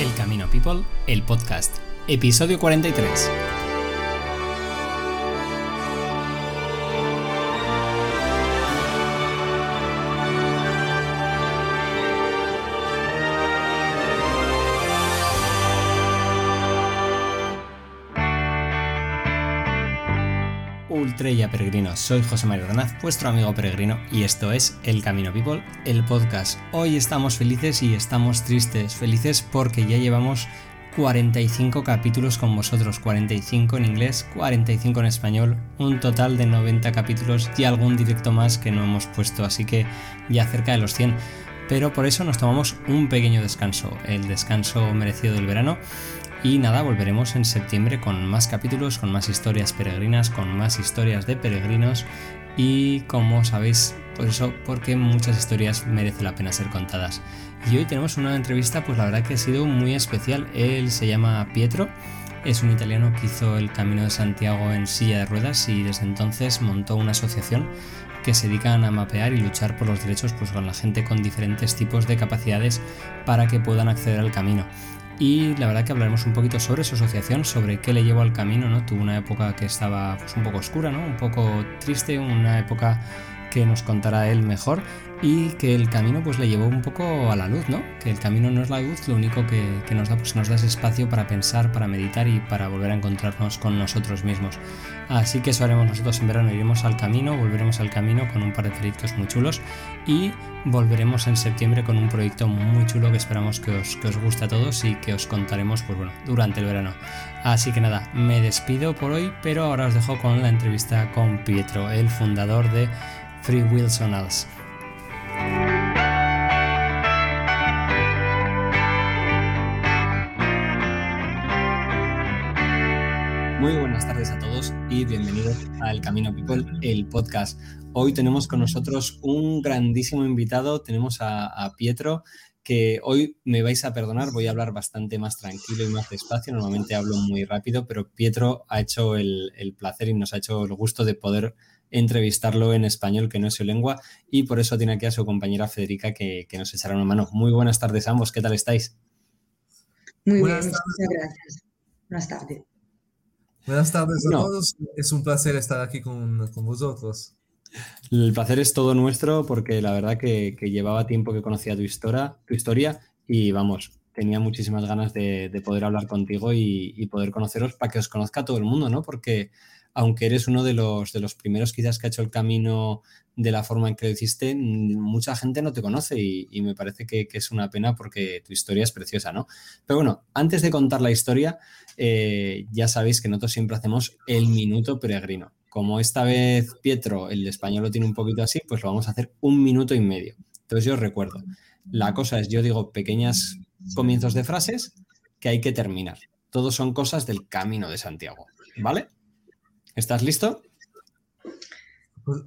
El Camino People, el podcast, episodio 43. Ultrella Peregrinos, soy José Mario Renaz, vuestro amigo peregrino, y esto es El Camino People, el podcast. Hoy estamos felices y estamos tristes. Felices porque ya llevamos 45 capítulos con vosotros, 45 en inglés, 45 en español, un total de 90 capítulos y algún directo más que no hemos puesto, así que ya cerca de los 100. Pero por eso nos tomamos un pequeño descanso, el descanso merecido del verano y nada, volveremos en septiembre con más capítulos, con más historias peregrinas, con más historias de peregrinos y como sabéis, pues eso, porque muchas historias merece la pena ser contadas. Y hoy tenemos una entrevista, pues la verdad que ha sido muy especial. Él se llama Pietro, es un italiano que hizo el Camino de Santiago en silla de ruedas y desde entonces montó una asociación que se dedican a mapear y luchar por los derechos pues, con la gente con diferentes tipos de capacidades para que puedan acceder al camino y la verdad que hablaremos un poquito sobre su asociación, sobre qué le llevó al camino, ¿no? Tuvo una época que estaba pues, un poco oscura, ¿no? Un poco triste, una época que nos contará él mejor y que el camino pues le llevó un poco a la luz, ¿no? Que el camino no es la luz, lo único que, nos da pues nos da ese espacio para pensar, para meditar y para volver a encontrarnos con nosotros mismos. Así que eso haremos nosotros en verano, iremos al camino, volveremos al camino con un par de proyectos muy chulos y volveremos en septiembre con un proyecto muy chulo que esperamos que os, que os guste a todos y que os contaremos pues bueno, durante el verano. Así que nada, me despido por hoy, pero ahora os dejo con la entrevista con Pietro, el fundador de Free Wilsonals. Muy buenas tardes a todos y bienvenidos a El Camino People, el podcast. Hoy tenemos con nosotros un grandísimo invitado, tenemos a, Pietro, que hoy me vais a perdonar, voy a hablar bastante más tranquilo y más despacio, normalmente hablo muy rápido, pero Pietro ha hecho el, el placer y nos ha hecho el gusto de poder entrevistarlo en español, que no es su lengua, y por eso tiene aquí a su compañera Federica que, nos echará una mano. Muy buenas tardes a ambos, ¿qué tal estáis? Muy bien, muchas gracias. Buenas tardes. Buenas tardes a todos, es un placer estar aquí con, vosotros. El placer es todo nuestro porque la verdad que, llevaba tiempo que conocía tu historia, tu historia y vamos, tenía muchísimas ganas de, poder hablar contigo y, y, poder conoceros para que os conozca todo el mundo, ¿no? Porque aunque eres uno de los, de los primeros quizás que ha hecho el camino de la forma en que lo hiciste, mucha gente no te conoce y, me parece que, es una pena porque tu historia es preciosa, ¿no? Pero bueno, antes de contar la historia, eh, ya sabéis que nosotros siempre hacemos el minuto peregrino. Como esta vez Pietro, el español lo tiene un poquito así, pues lo vamos a hacer un minuto y medio. Entonces yo os recuerdo, la cosa es, yo digo pequeñas comienzos de frases que hay que terminar. Todos son cosas del camino de Santiago, ¿vale? ¿Estás listo?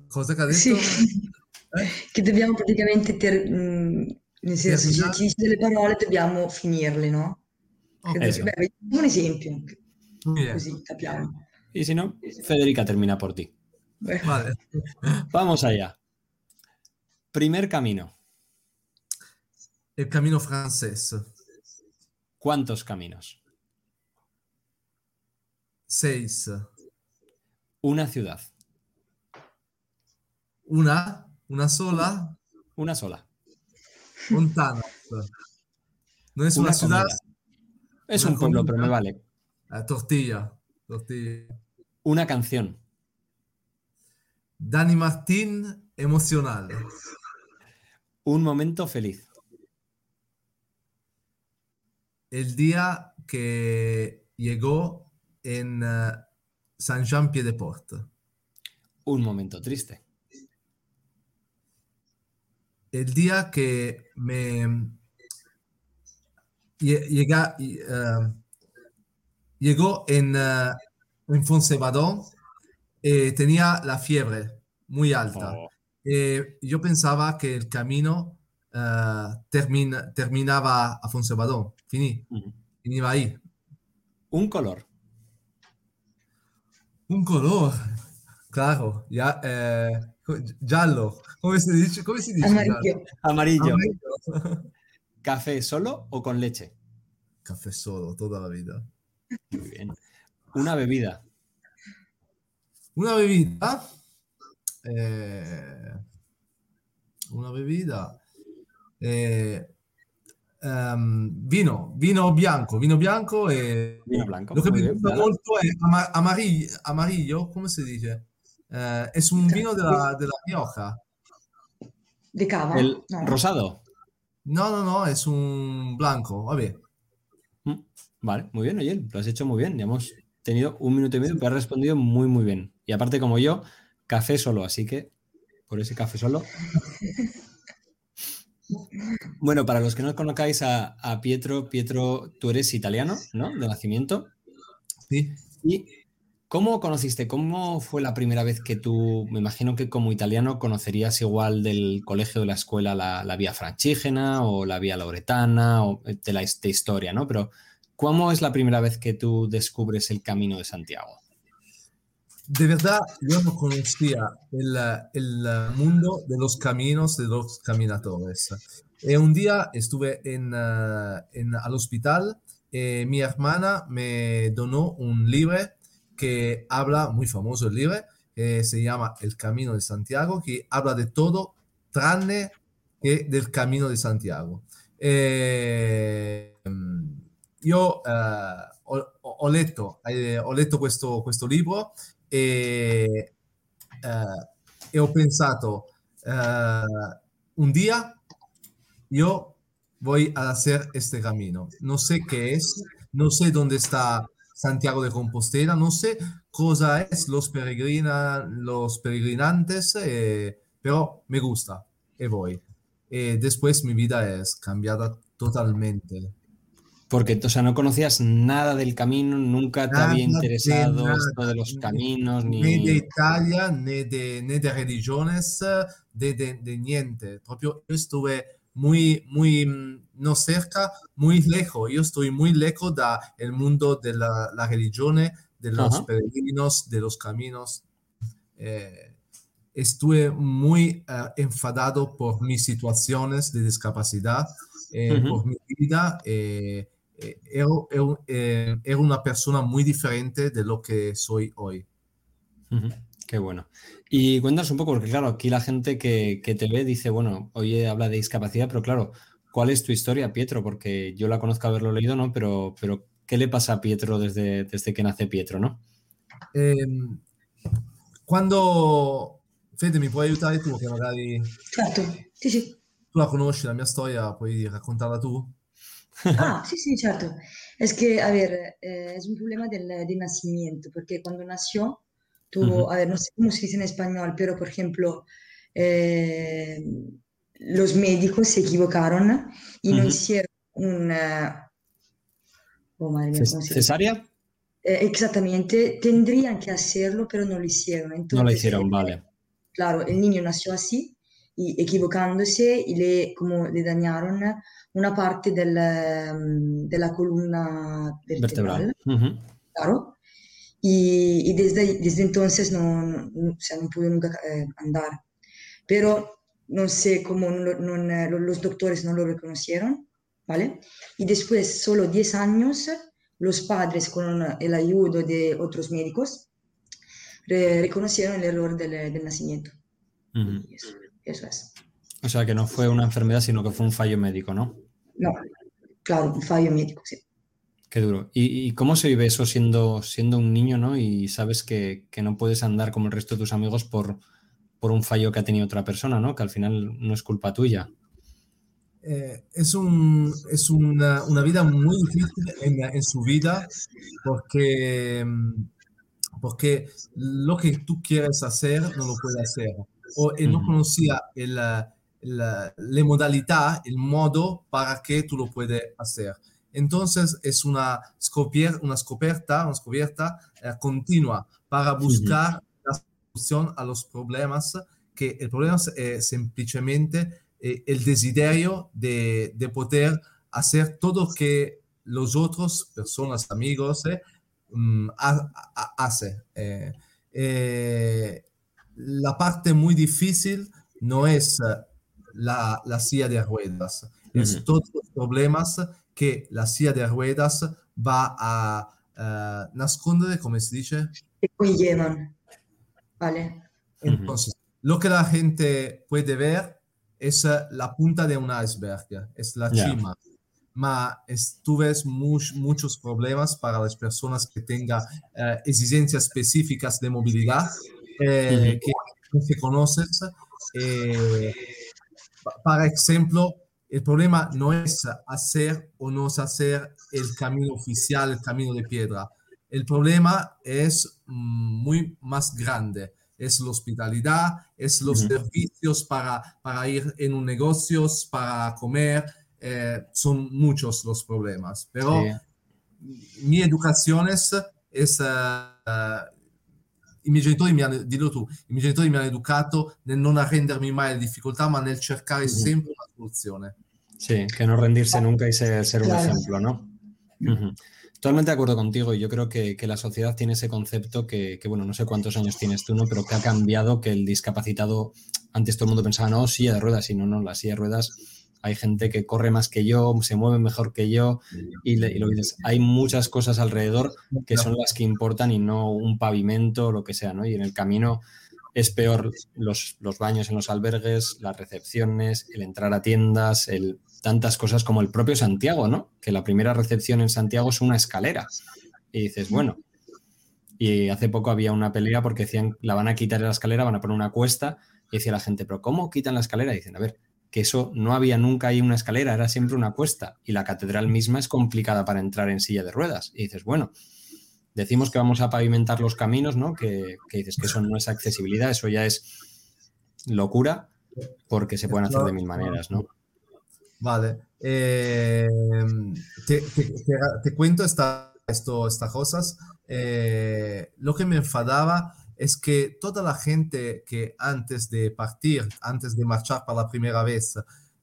Cosa che Sì, eh? che dobbiamo praticamente, ter- mh, nel senso, se ci dici delle parole dobbiamo finirle, no? Okay. Beh, un esempio, Bien. così capiamo. Y si no, Federica termina por ti. Vale. Vamos allá. Primer camino. El camino francés. ¿Cuántos caminos? Seis. Una ciudad. Una, una sola. Una sola. Montana. No es una, ciudad. Es un pueblo, pero me vale. Ah, tortilla. Tortilla. Una canción. Dani Martín, emocional. Un momento feliz. El día que llegó en eh, Saint-Jean-Pied-de-Port. Un momento triste. El día que me llega, uh, llegó en, uh, en Fonsebadón, eh, tenía la fiebre muy alta. Oh. Eh, yo pensaba que el camino uh, termina, terminaba a Fonsebadón. Finí. Uh -huh. ahí. Un color. Un color, claro, ya, eh, giallo, ¿cómo se dice? Amarillo. Amarillo. Amarillo. ¿Café solo o con leche? café solo, toda la vida. Muy bien. Una bebida. Una bebida. Eh, una bebida. Eh, um, vino, vino bianco, vino bianco e vino blanco. Lo che mi gusta molto è amarillo, amarillo, come si dice? Eh, es un vino della, della Rioja. ¿De cava? ¿El no. rosado? No, no, no, es un blanco, vabbè. Mm, vale, muy bien, oye, lo has hecho muy bien. Ya hemos tenido un minuto y medio, pero has respondido muy, muy bien. Y aparte, como yo, café solo, así que por ese café solo. Bueno, para los que no conozcáis a, a, Pietro, Pietro, tú eres italiano, ¿no? De nacimiento. Sí. Y ¿Cómo conociste? ¿Cómo fue la primera vez que tú, me imagino que como italiano conocerías igual del colegio de la escuela la, la vía francígena o la vía lauretana o de la de historia, ¿no? Pero ¿cómo es la primera vez que tú descubres el camino de Santiago? De verdad, yo no conocía el, el mundo de los caminos de los caminadores. Y un día estuve en, en al hospital y mi hermana me donó un libro que habla, muy famoso el libro, eh, se llama El Camino de Santiago, que habla de todo tranne que del Camino de Santiago. Eh, io eh, ho, ho, letto, eh, ho letto libro e, eh, e ho pensato, eh, un día yo voy a hacer este camino. No sé qué es, no sé dónde está Santiago de Compostela. No sé cosa es los, peregrina, los peregrinantes, eh, pero me gusta y voy. Eh, después mi vida es cambiada totalmente. Porque, o sea, no conocías nada del camino, nunca te había interesado de esto de los caminos, ni... ni... de Italia, ni de, ni de religiones, de, de, de niente. Proprio yo estuve muy, muy, mm, no cerca, muy lejos. Yo estoy muy lejos del mundo de la, la religión, de los peregrinos, de los caminos. Eh, estuve muy uh, enfadado por mis situaciones de discapacidad, eh, por mi vida. Eh, era, era, era, una persona muy diferente de lo que soy hoy. Uh -huh. Qué bueno. Y cuéntanos un poco, porque claro, aquí la gente que, que, te ve dice, bueno, oye, habla de discapacidad, pero claro, ¿cuál es tu historia, Pietro? Porque yo la conozco haberlo leído, ¿no? Pero, pero ¿qué le pasa a Pietro desde, desde que nace Pietro, no? Eh, quando Fede mi puoi aiutare tu che magari certo sì sì tu la conosci la mia storia puoi raccontarla tu ah sí sí certo es que a ver eh, es un problema del, del nacimiento porque cuando nació tuvo, uh -huh. a ver, no sé cómo se dice en español, pero por ejemplo, eh, los médicos se equivocaron y uh -huh. no hicieron una... Oh, madre mía, ¿cómo se ¿Cesárea? Eh, exactamente, tendrían que hacerlo, pero no lo hicieron. Entonces, no lo hicieron, vale. Claro, el niño nació así y equivocándose y le, como, le dañaron una parte del, de la columna vertebral. vertebral. Uh -huh. Claro, y, y desde, desde, entonces no, no, o sea, no pude nunca eh, andar. Pero no sé cómo no, no, los doctores no lo reconocieron, ¿vale? Y después, solo 10 años, los padres con el ayuda de otros médicos re, reconocieron el error del, del nacimiento. Uh -huh. eso, eso es. O sea, que no fue una enfermedad, sino que fue un fallo médico, ¿no? No, claro, un fallo médico, sí. Qué duro. ¿Y, ¿Y, cómo se vive eso siendo, siendo un niño, ¿no? Y sabes que, que, no puedes andar como el resto de tus amigos por, por un fallo que ha tenido otra persona, ¿no? Que al final no es culpa tuya. Eh, es un, es una, una, vida muy difícil en, en, su vida porque, porque lo que tú quieres hacer no lo puedes hacer. O no conocía el, el, la modalidad, el modo para que tú lo puedes hacer. Entonces es una, scopier una scoperta, una scoperta eh, continua para buscar -huh. la solución a los problemas, que el problema es eh, simplemente eh, el desiderio de, de, poder hacer todo lo que los otros, personas, amigos, um, hacen. La parte muy difícil no es la, la silla de ruedas, uh -huh. es todos los problemas que la silla de ruedas va a uh, come si dice? Que conllevan. Vale. Entonces, lo que la gente puede ver es la punta de un iceberg, es la Ya. cima. Ma es- tú ves much- muchos problemas para las personas que tengan eh, exigencias específicas de movilidad eh, que se conoces. Eh, pa- para ejemplo, el problema no es hacer o no hacer el camino oficial, el camino de piedra. El problema es mm, muy más grande. Es la hospitalidad, es los Ujú. servicios para, para ir en un negocio, para comer. eh, son muchos los problemas. Pero Sí. mi educazione es, eh, i miei genitori mi hanno, dillo tu, i miei genitori mi hanno educato nel non arrendermi mai alle difficoltà, ma nel cercare Mhm. sempre una soluzione. Sí, que no rendirse nunca y ser, ser un Claro. ejemplo, ¿no? Ujú. Totalmente de acuerdo contigo y yo creo que, que la sociedad tiene ese concepto que, que, bueno, no sé cuántos años tienes tú, ¿no? Pero que ha cambiado, que el discapacitado, antes todo el mundo pensaba, no, silla de ruedas, y no, no, la silla de ruedas, hay gente que corre más que yo, se mueve mejor que yo, y, lo dices, hay muchas cosas alrededor que son las que importan y no un pavimento o lo que sea, ¿no? Y en el camino es peor los, baños en los albergues, las recepciones, el entrar a tiendas, el, tantas cosas como el propio Santiago, ¿no? Que la primera recepción en Santiago es una escalera. Y dices, bueno. Y hace poco había una pelea porque decían, la van a quitar la escalera, van a poner una cuesta. Y decía la gente, pero ¿cómo quitan la escalera? Dicen, a ver, que eso no había nunca ahí una escalera, era siempre una cuesta. Y la catedral misma es complicada para entrar en silla de ruedas. Y dices, bueno, decimos que vamos a pavimentar los caminos, ¿no? Que, que dices que eso no es accesibilidad, eso ya es locura, porque se pueden hacer de mil maneras, ¿no? Vale. Eh, te, te- cuento esta, esto, estas cosas. Eh, lo que me enfadaba es que toda la gente que antes de partir, antes de marchar para la primera vez,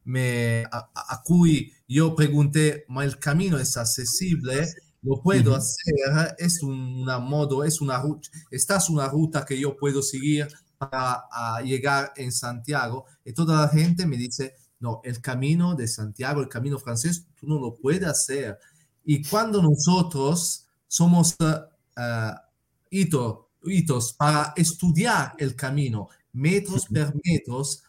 me, a, a- cui yo pregunté, ¿ma el camino es accesible? ¿Lo puedo hacer? ¿Es un- una modo, es una ruta, esta es una ruta que yo puedo seguir para a llegar en Santiago? Y toda la gente me dice, no, el camino de Santiago, el camino francés, tú no lo puedes hacer. Y cuando nosotros somos eh, eh, hito- hitos para estudiar el camino, metros per metros,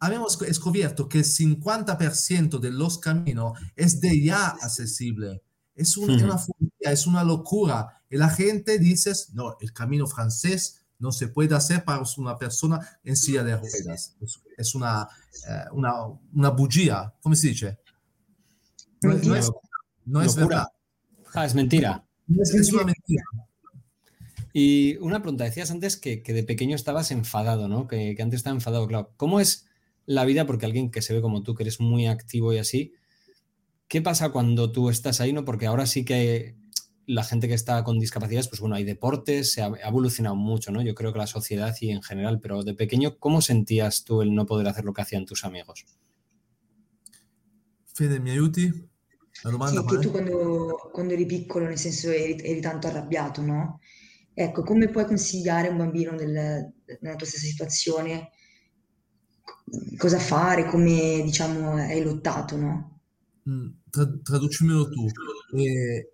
habíamos descubierto que el 50% de los caminos es de ya accesible. Es un- Ujú. una fobia, es una locura. Y la gente dice, no, el camino francés no se puede hacer para una persona en silla de ruedas. Es, una, eh, una, una bugia, ¿cómo se dice? No, no es, no es verdad. Ah, es mentira. Es, es una mentira. Y una pregunta, decías antes que, que de pequeño estabas enfadado, ¿no? Que, que antes estaba enfadado, claro. ¿Cómo es la vida? Porque alguien que se ve como tú, que eres muy activo y así, ¿qué pasa cuando tú estás ahí, no? Porque ahora sí que la gente que está con discapacidades, pues bueno, hay deportes, se ha, ha evolucionado mucho, ¿no? Yo creo que la sociedad y en general, pero de pequeño, ¿cómo sentías tú el no poder hacer lo que hacían tus amigos? Fede, mi aiuti? Sì, che tu quando, quando eri piccolo, nel senso eri, eri tanto arrabbiato, no? Ecco, come puoi consigliare un bambino nel- nella tua stessa situazione cosa fare, come diciamo hai lottato, no? Mm, tra- traducimelo tu. Eh,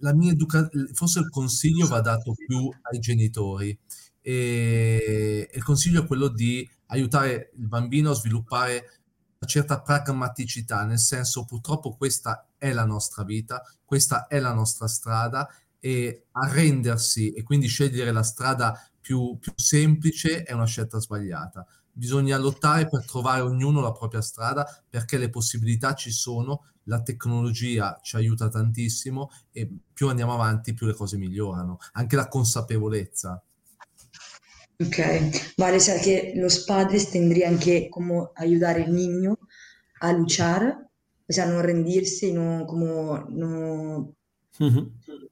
la mia educa- forse il consiglio va dato più ai genitori. E il consiglio è quello di aiutare il bambino a sviluppare una certa pragmaticità, nel senso purtroppo questa è la nostra vita, questa è la nostra strada e arrendersi e quindi scegliere la strada più, più semplice è una scelta sbagliata. Bisogna lottare per trovare ognuno la propria strada perché le possibilità ci sono, la tecnologia ci aiuta tantissimo e più andiamo avanti più le cose migliorano, anche la consapevolezza. Ok, vale, o sea que los padres tendrían que como ayudar al niño a luchar, o sea, no rendirse y no como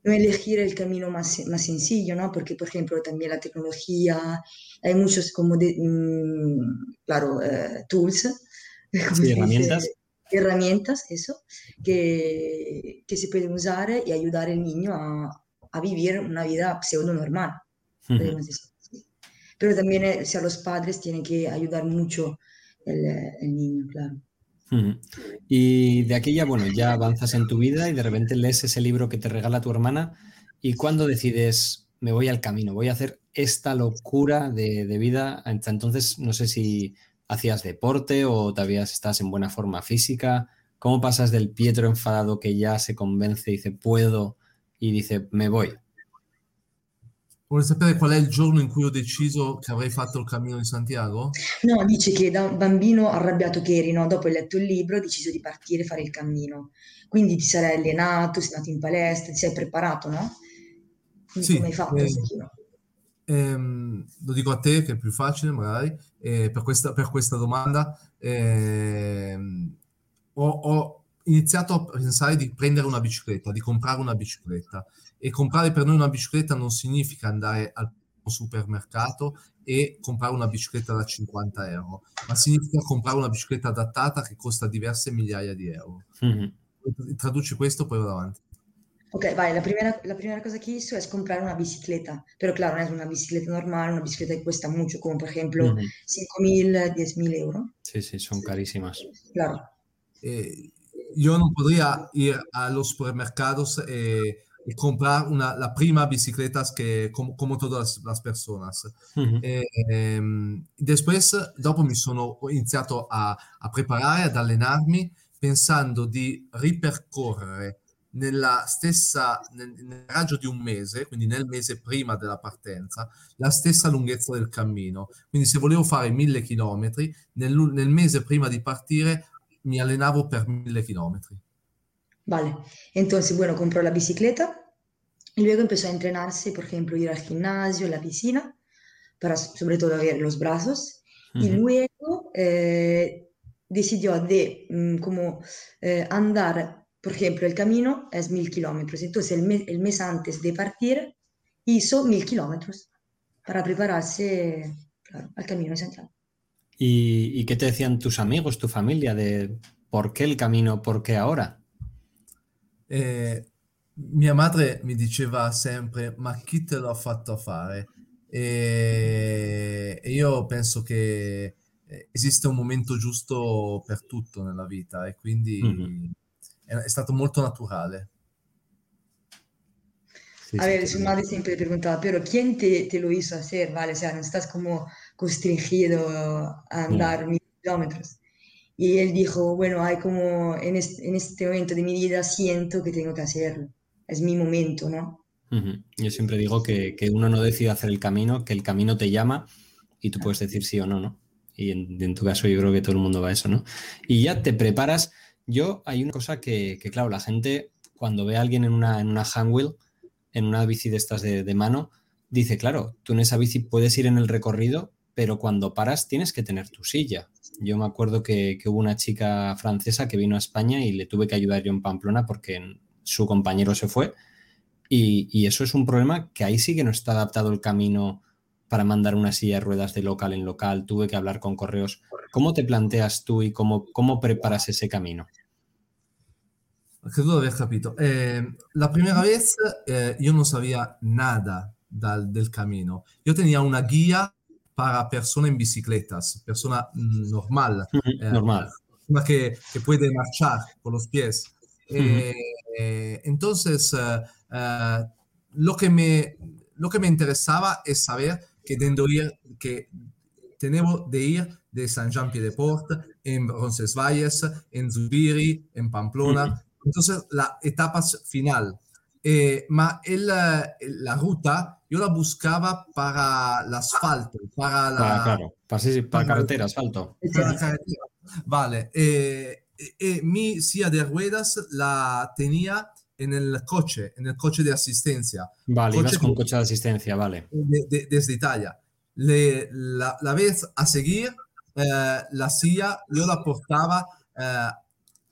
No elegir el camino más, más sencillo, ¿no? Porque, por ejemplo, también la tecnología, hay muchos como de, mm, claro, eh, tools, Sí, herramientas. dice, herramientas, eso, que, que se pueden usar y ayudar al niño a, a vivir una vida pseudo normal. Pero también, eh, o sea, los padres tienen que ayudar mucho el, el niño, claro. Y de aquí ya, bueno, ya avanzas en tu vida y de repente lees ese libro que te regala tu hermana. Y cuando decides, me voy al camino, voy a hacer esta locura de, de vida, entonces no sé si hacías deporte o todavía estás en buena forma física, ¿cómo pasas del Pietro enfadado que ya se convence y dice puedo y dice me voy? Vuole sapere qual è il giorno in cui ho deciso che avrei fatto il cammino di Santiago? No, dice che da un bambino arrabbiato che eri, no? dopo hai letto il libro, hai deciso di partire e fare il cammino. Quindi ti sarai allenato, sei andato in palestra, ti sei preparato, no? Quindi Sì, come hai fatto? eh, ehm, lo dico a te che è più facile magari, eh, per questa, per questa domanda. ehm, ho, ho iniziato a pensare di prendere una bicicletta, di comprare una bicicletta. E comprare per noi una bicicletta non significa andare al supermercato e comprare una bicicletta da 50 euro, ma significa comprare una bicicletta adattata che costa diverse migliaia di euro. Ujú. Traduci questo, poi vado avanti. Ok, vai, la primera, la primera cosa que hizo es comprar una bicicleta, pero claro, no es una bicicleta normal, una bicicleta que cuesta mucho, como por ejemplo Ujú. 5.000, 10.000 euros. Sí, sí, son carísimas. Claro, Eh, yo no podría ir a los supermercados eh, y comprar una, la prima bicicleta que, como, como todas las personas. Ujú. E, ehm, después, dopo mi sono iniziato a, a preparare, ad allenarmi, pensando di ripercorrere nella stessa, nel, nel raggio di un mese, quindi nel mese prima della partenza, la stessa lunghezza del cammino. Quindi se volevo fare mille chilometri, nel, nel mese prima di partire mi allenavo per mille chilometri. Vale. Entonces, bueno, compró la bicicleta y luego empezó a entrenarse, por ejemplo, ir al gimnasio, a la piscina, para sobre todo ver los brazos. Y luego eh, decidió de mm, como eh, andar, por ejemplo, el camino es mil kilómetros. Entonces, el mes, el mes antes de partir, hizo mil kilómetros para prepararse, claro, al Camino. ¿Y, y qué te decían tus amigos, tu familia, de por qué el camino, por qué ahora? Eh, mia madre mi diceva sempre, ma chi te l'ha fatto fare? E, e io penso che esiste un momento giusto per tutto nella vita e quindi Ujú. è, è stato molto naturale. A ver, su madre siempre le preguntaba, pero ¿quién te, te lo hizo hacer? ¿Vale? O sea, no estás como constringido a andar mil kilómetros. Y él dijo, bueno, hay como en este, en momento de mi vida siento que tengo que hacerlo. Es mi momento, ¿no? Yo siempre digo que, que uno no decide hacer el camino, que el camino te llama y tú puedes decir sí o no, ¿no? Y en, en tu caso yo creo que todo el mundo va a eso, ¿no? Y ya te preparas. Yo hay una cosa que, que, claro, la gente cuando ve a alguien en una, en una handwheel, en una bici de estas de, de mano, dice, claro, tú en esa bici puedes ir en el recorrido, pero cuando paras tienes que tener tu silla. Yo me acuerdo que, que hubo una chica francesa que vino a España y le tuve que ayudar yo en Pamplona porque su compañero se fue. Y, eso es un problema que ahí sí que no está adaptado el camino para mandar una silla de ruedas de local en local. Tuve que hablar con correos. ¿Cómo te planteas tú y cómo, cómo preparas ese camino? Di aver capito. Eh, la primera vez eh, yo no sabía nada dal, del camino. Yo tenía una guía para persona en bicicletas, persona mm, normal, eh, normal. Una que, que, puede marchar con los pies. Eh, uh-huh. entonces, uh, lo, que me, lo que me interesaba es saber que, ir, que tenemos de ir de San Jean Pied de Port, en Roncesvalles, en Zubiri, en Pamplona. Entonces, la etapa final. Eh, ma el, la ruta yo la buscaba para el asfalto, para la... Para, claro, para, sí, para, para carretera, asfalto. Para carretera. Vale. Eh, eh, mi silla de ruedas la tenía en el coche, en el coche de asistencia. Vale, ibas con coche de asistencia, vale. De, de, desde Italia. Le, la, la, vez a seguir, eh, la silla yo la portaba eh,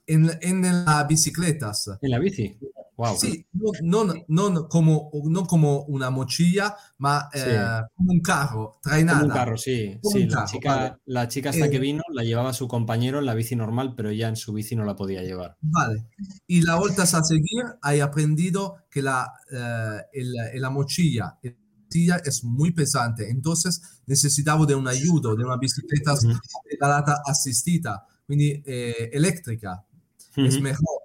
en, en las bicicletas. ¿En la bici? Wow. Sí, no, no, no, como, no como una mochila, ma sí. eh, un carro, trainada. Como un carro, sí. Como sí un la, carro, chica, vale. la chica hasta Eh, que vino la llevaba su compañero en la bici normal, pero ya en su bici no la podía llevar. Vale. Y la vuelta a seguir, he aprendido que la, eh, el, la mochila es muy pesante, entonces necesitaba de un ayudo, de una bicicleta Ujú. pedalata asistida, quindi eh, eléctrica, es mejor.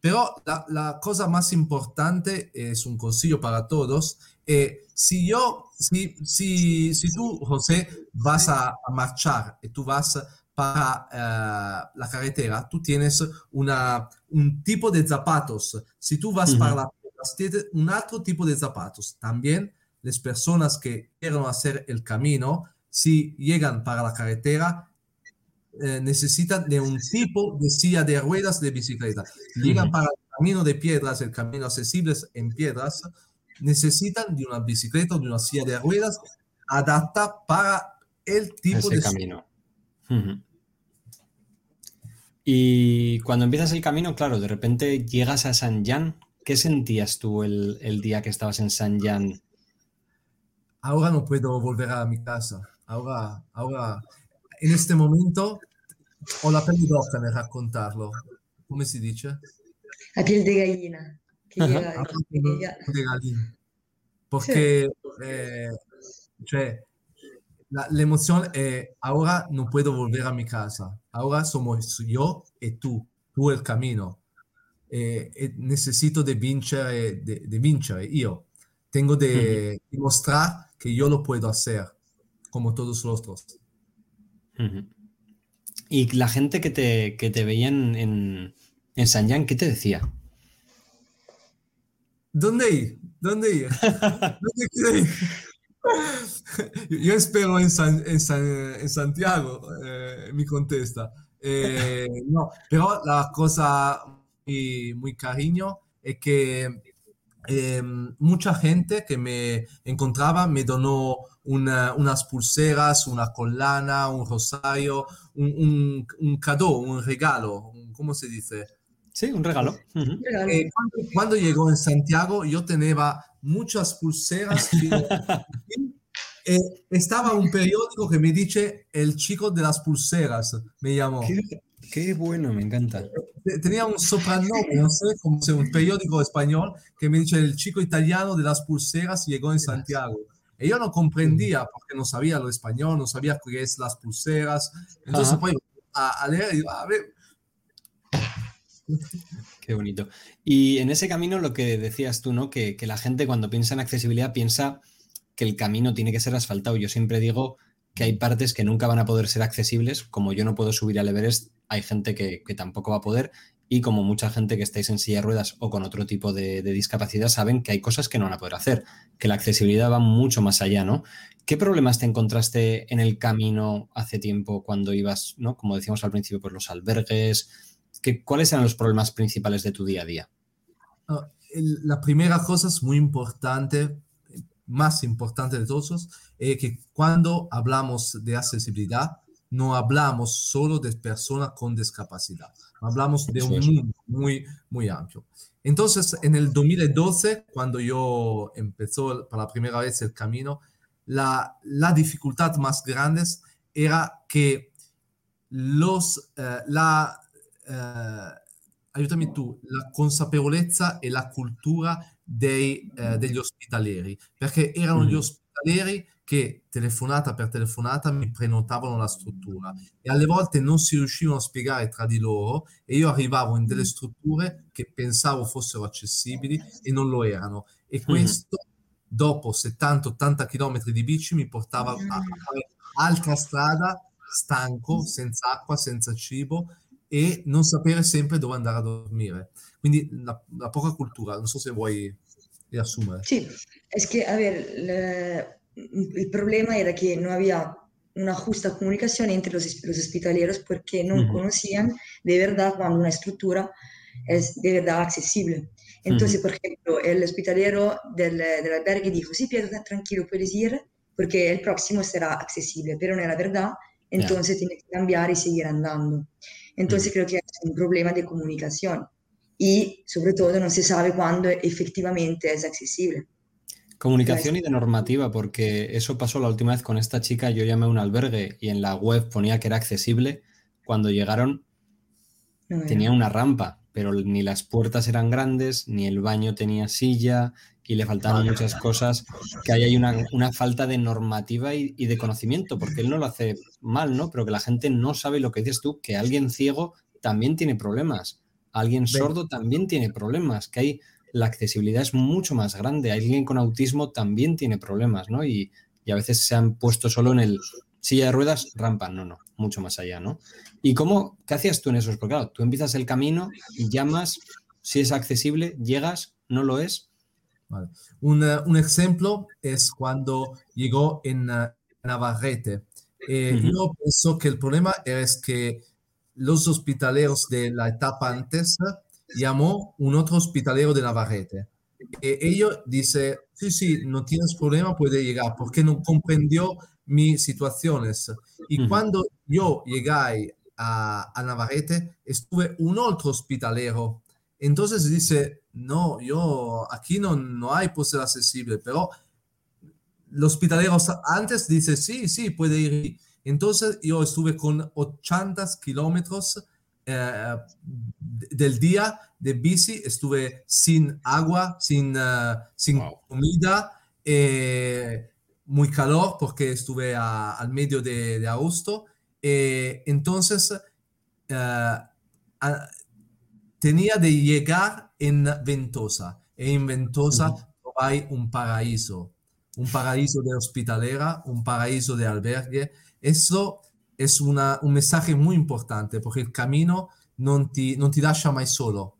Pero la, la, cosa más importante es un consejo para todos. Eh, si yo, si, si, si tú, José, vas a, a marchar y tú vas para uh, la carretera, tú tienes una, un tipo de zapatos. Si tú vas uh -huh. para la tienes un otro tipo de zapatos. También las personas que quieren hacer el camino, si llegan para la carretera, eh, necesitan de un tipo de silla de ruedas de bicicleta. Llegan para el camino de piedras, el camino accesible en piedras, necesitan de una bicicleta o de una silla de ruedas adaptada para el tipo Ese de camino. Uh -huh. Y cuando empiezas el camino, claro, de repente llegas a San Jan. ¿Qué sentías tú el, el, día que estabas en San Jan? Ahora no puedo volver a mi casa. Ahora, ahora, en este momento, ho la pelle d'oca nel raccontarlo. Come si dice? La piel de gallina. Que llega, la piel de gallina. Porque, sí. eh, cioè, la, la, emoción es, ahora no puedo volver a mi casa, ahora somos yo y tú, tú el camino. Eh, eh, necesito de vincere, de, de vincere, yo. Tengo de uh -huh. demostrar que yo lo puedo hacer, como todos los otros. Uh -huh. Y la gente que te, que te veía en, en, San Jan, ¿qué te decía? ¿Dónde ir? ¿Dónde ir? ¿Dónde? Yo espero en, San, en, San, en Santiago, eh, mi contesta. Eh, no, pero la cosa muy, muy cariño es que eh, mucha gente que me encontraba me donó una, unas pulseras, una collana, un rosario, un, un, un cadeau, un regalo, un, ¿cómo se dice? Sí, un regalo. Uh -huh. eh, cuando, cuando, llegó en Santiago, yo tenía muchas pulseras. eh, estaba un periódico que me dice El chico de las pulseras, me llamó. Qué, qué bueno, me encanta. Tenía un soprannome, no sé, como un periódico español que me dice El chico italiano de las pulseras llegó en Santiago. Y yo no comprendía porque no sabía lo español, no sabía qué es las pulseras. Entonces, pues, a, a leer, a ver, Qué bonito. Y en ese camino lo que decías tú, ¿no? Que, que, la gente cuando piensa en accesibilidad piensa que el camino tiene que ser asfaltado. Yo siempre digo que hay partes que nunca van a poder ser accesibles, como yo no puedo subir al Everest, hay gente que, que tampoco va a poder y como mucha gente que estáis en silla de ruedas o con otro tipo de, discapacidad saben que hay cosas que no van a poder hacer, que la accesibilidad va mucho más allá, ¿no? ¿Qué problemas te encontraste en el camino hace tiempo cuando ibas, ¿no? Como decíamos al principio, por los albergues, ¿Qué, ¿Cuáles eran los problemas principales de tu día a día? El, la primera cosa es muy importante, más importante de todos, es que cuando hablamos de accesibilidad, no hablamos solo de personas con discapacidad, hablamos de un mundo muy, muy amplio. Entonces, en el 2012, cuando yo empezó para la primera vez el camino, la, la dificultad más grande era que los, uh, la, eh, aiutami tu, la consapevolezza e la cultura dei, eh, degli ospitalieri, perché erano mm. gli ospitalieri che telefonata per telefonata mi prenotavano la struttura e alle volte non si riuscivano a spiegare tra di loro e io arrivavo in delle strutture che pensavo fossero accessibili e non lo erano e questo mm. dopo 70-80 km di bici mi portava a fare altra strada stanco, senza acqua, senza cibo e non sapere sempre dove andare a dormire. Quindi la, la poca cultura, non so se vuoi riassumere. Sí, es que, a ver, le, el problema era que no había una justa comunicación entre los, los hospitaleros porque no uh -huh. conocían de verdad cuando una estructura es de verdad accesible. Entonces, uh -huh. por ejemplo, el hospitalero del, del albergue dijo, sí, Pietro, tranquilo, puedes ir porque el próximo será accesible, pero no era verdad, entonces yeah. tienes que cambiar y seguir andando. Entonces creo que es un problema de comunicación y sobre todo no se sabe cuándo efectivamente es accesible. Comunicación y de normativa, porque eso pasó la última vez con esta chica. Yo llamé a un albergue y en la web ponía que era accesible. Cuando llegaron no, tenía una rampa, pero ni las puertas eran grandes, ni el baño tenía silla y le faltaban muchas cosas, que ahí hay una, una falta de normativa y, y, de conocimiento, porque él no lo hace mal, ¿no? Pero que la gente no sabe lo que dices tú, que alguien ciego también tiene problemas, alguien sordo también tiene problemas, que hay la accesibilidad es mucho más grande, alguien con autismo también tiene problemas, ¿no? Y, y a veces se han puesto solo en el silla de ruedas, rampa, no, no, mucho más allá, ¿no? ¿Y cómo, qué hacías tú en esos? Porque claro, tú empiezas el camino y llamas, si es accesible, llegas, no lo es. Vale. Un, uh, un, ejemplo es cuando llegó en uh, Navarrete. Eh, uh -huh. Yo pienso que el problema es que los hospitaleros de la etapa antes llamó un otro hospitalero de Navarrete. Eh, ellos dice, sí, sí, no tienes problema, puede llegar, porque no comprendió mis situaciones. Y uh -huh. cuando yo llegué a, a, Navarrete, estuve un otro hospitalero. Entonces dice, no, yo aquí no, no hay posibilidad accesible, pero los hospitaleros antes dice, sí, sí, puede ir. Entonces yo estuve con 80 kilómetros eh, del día de bici, estuve sin agua, sin, uh, sin wow. comida. Eh, muy calor porque estuve a, al medio de, de agosto. Eh, entonces, a, tenía de llegar en Ventosa. E en Ventosa -huh. hay un paraíso, un paraíso de hospitalera, un paraíso de albergue. Eso es una, un mensaje muy importante porque el camino non ti, non ti lascia mai solo.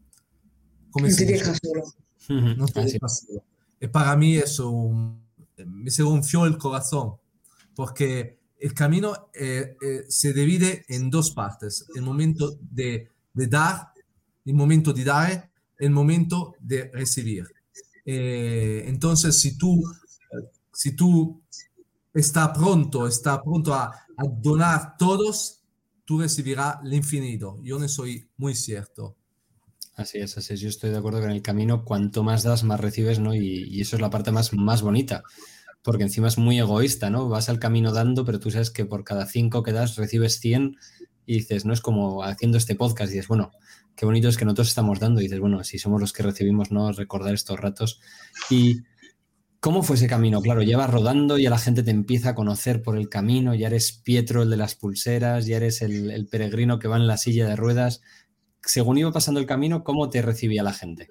Come non ti deja solo. Non ti deja solo. E para mí eso un, me se gonfió el corazón, porque el camino eh, eh, se divide en dos partes, el momento de, de, dar, el momento de dar, el momento de recibir. Eh, entonces, si tú, si tú estás pronto, está pronto a, a donar todos, tú recibirás el infinito. Yo no soy muy cierto. Así es, así es. Yo estoy de acuerdo en el camino cuanto más das, más recibes, ¿no? Y, y, eso es la parte más, más bonita, porque encima es muy egoísta, ¿no? Vas al camino dando, pero tú sabes que por cada cinco que das recibes 100 y dices, no es como haciendo este podcast y dices, bueno, qué bonito es que nosotros estamos dando y dices, bueno, si somos los que recibimos, ¿no? Recordar estos ratos. Y ¿cómo fue ese camino? Claro, llevas rodando y a la gente te empieza a conocer por el camino, ya eres Pietro, el de las pulseras, ya eres el, el peregrino que va en la silla de ruedas según iba pasando el camino, ¿cómo te recibía la gente?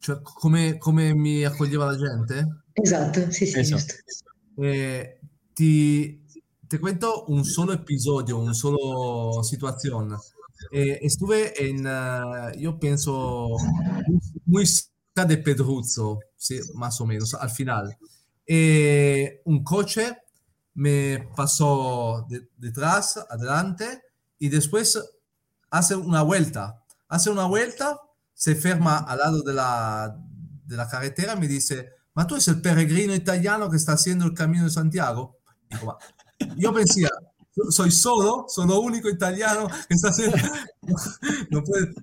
Cioè, come, come mi accoglieva la gente? Esatto, sì, sì. Eh, ti, te cuento un solo episodio, un solo situación. Eh, estuve en, uh, yo pienso, muy cerca de Pedruzzo, sí, más o menos, al final. Eh, un coche me pasó de, detrás, adelante, y después hace una vuelta, hace una vuelta, se ferma al lado de la, de la carretera y me dice, ma tú eres el peregrino italiano que está haciendo el Camino de Santiago. Yo pensé, soy solo, soy lo único italiano que está haciendo... no puede...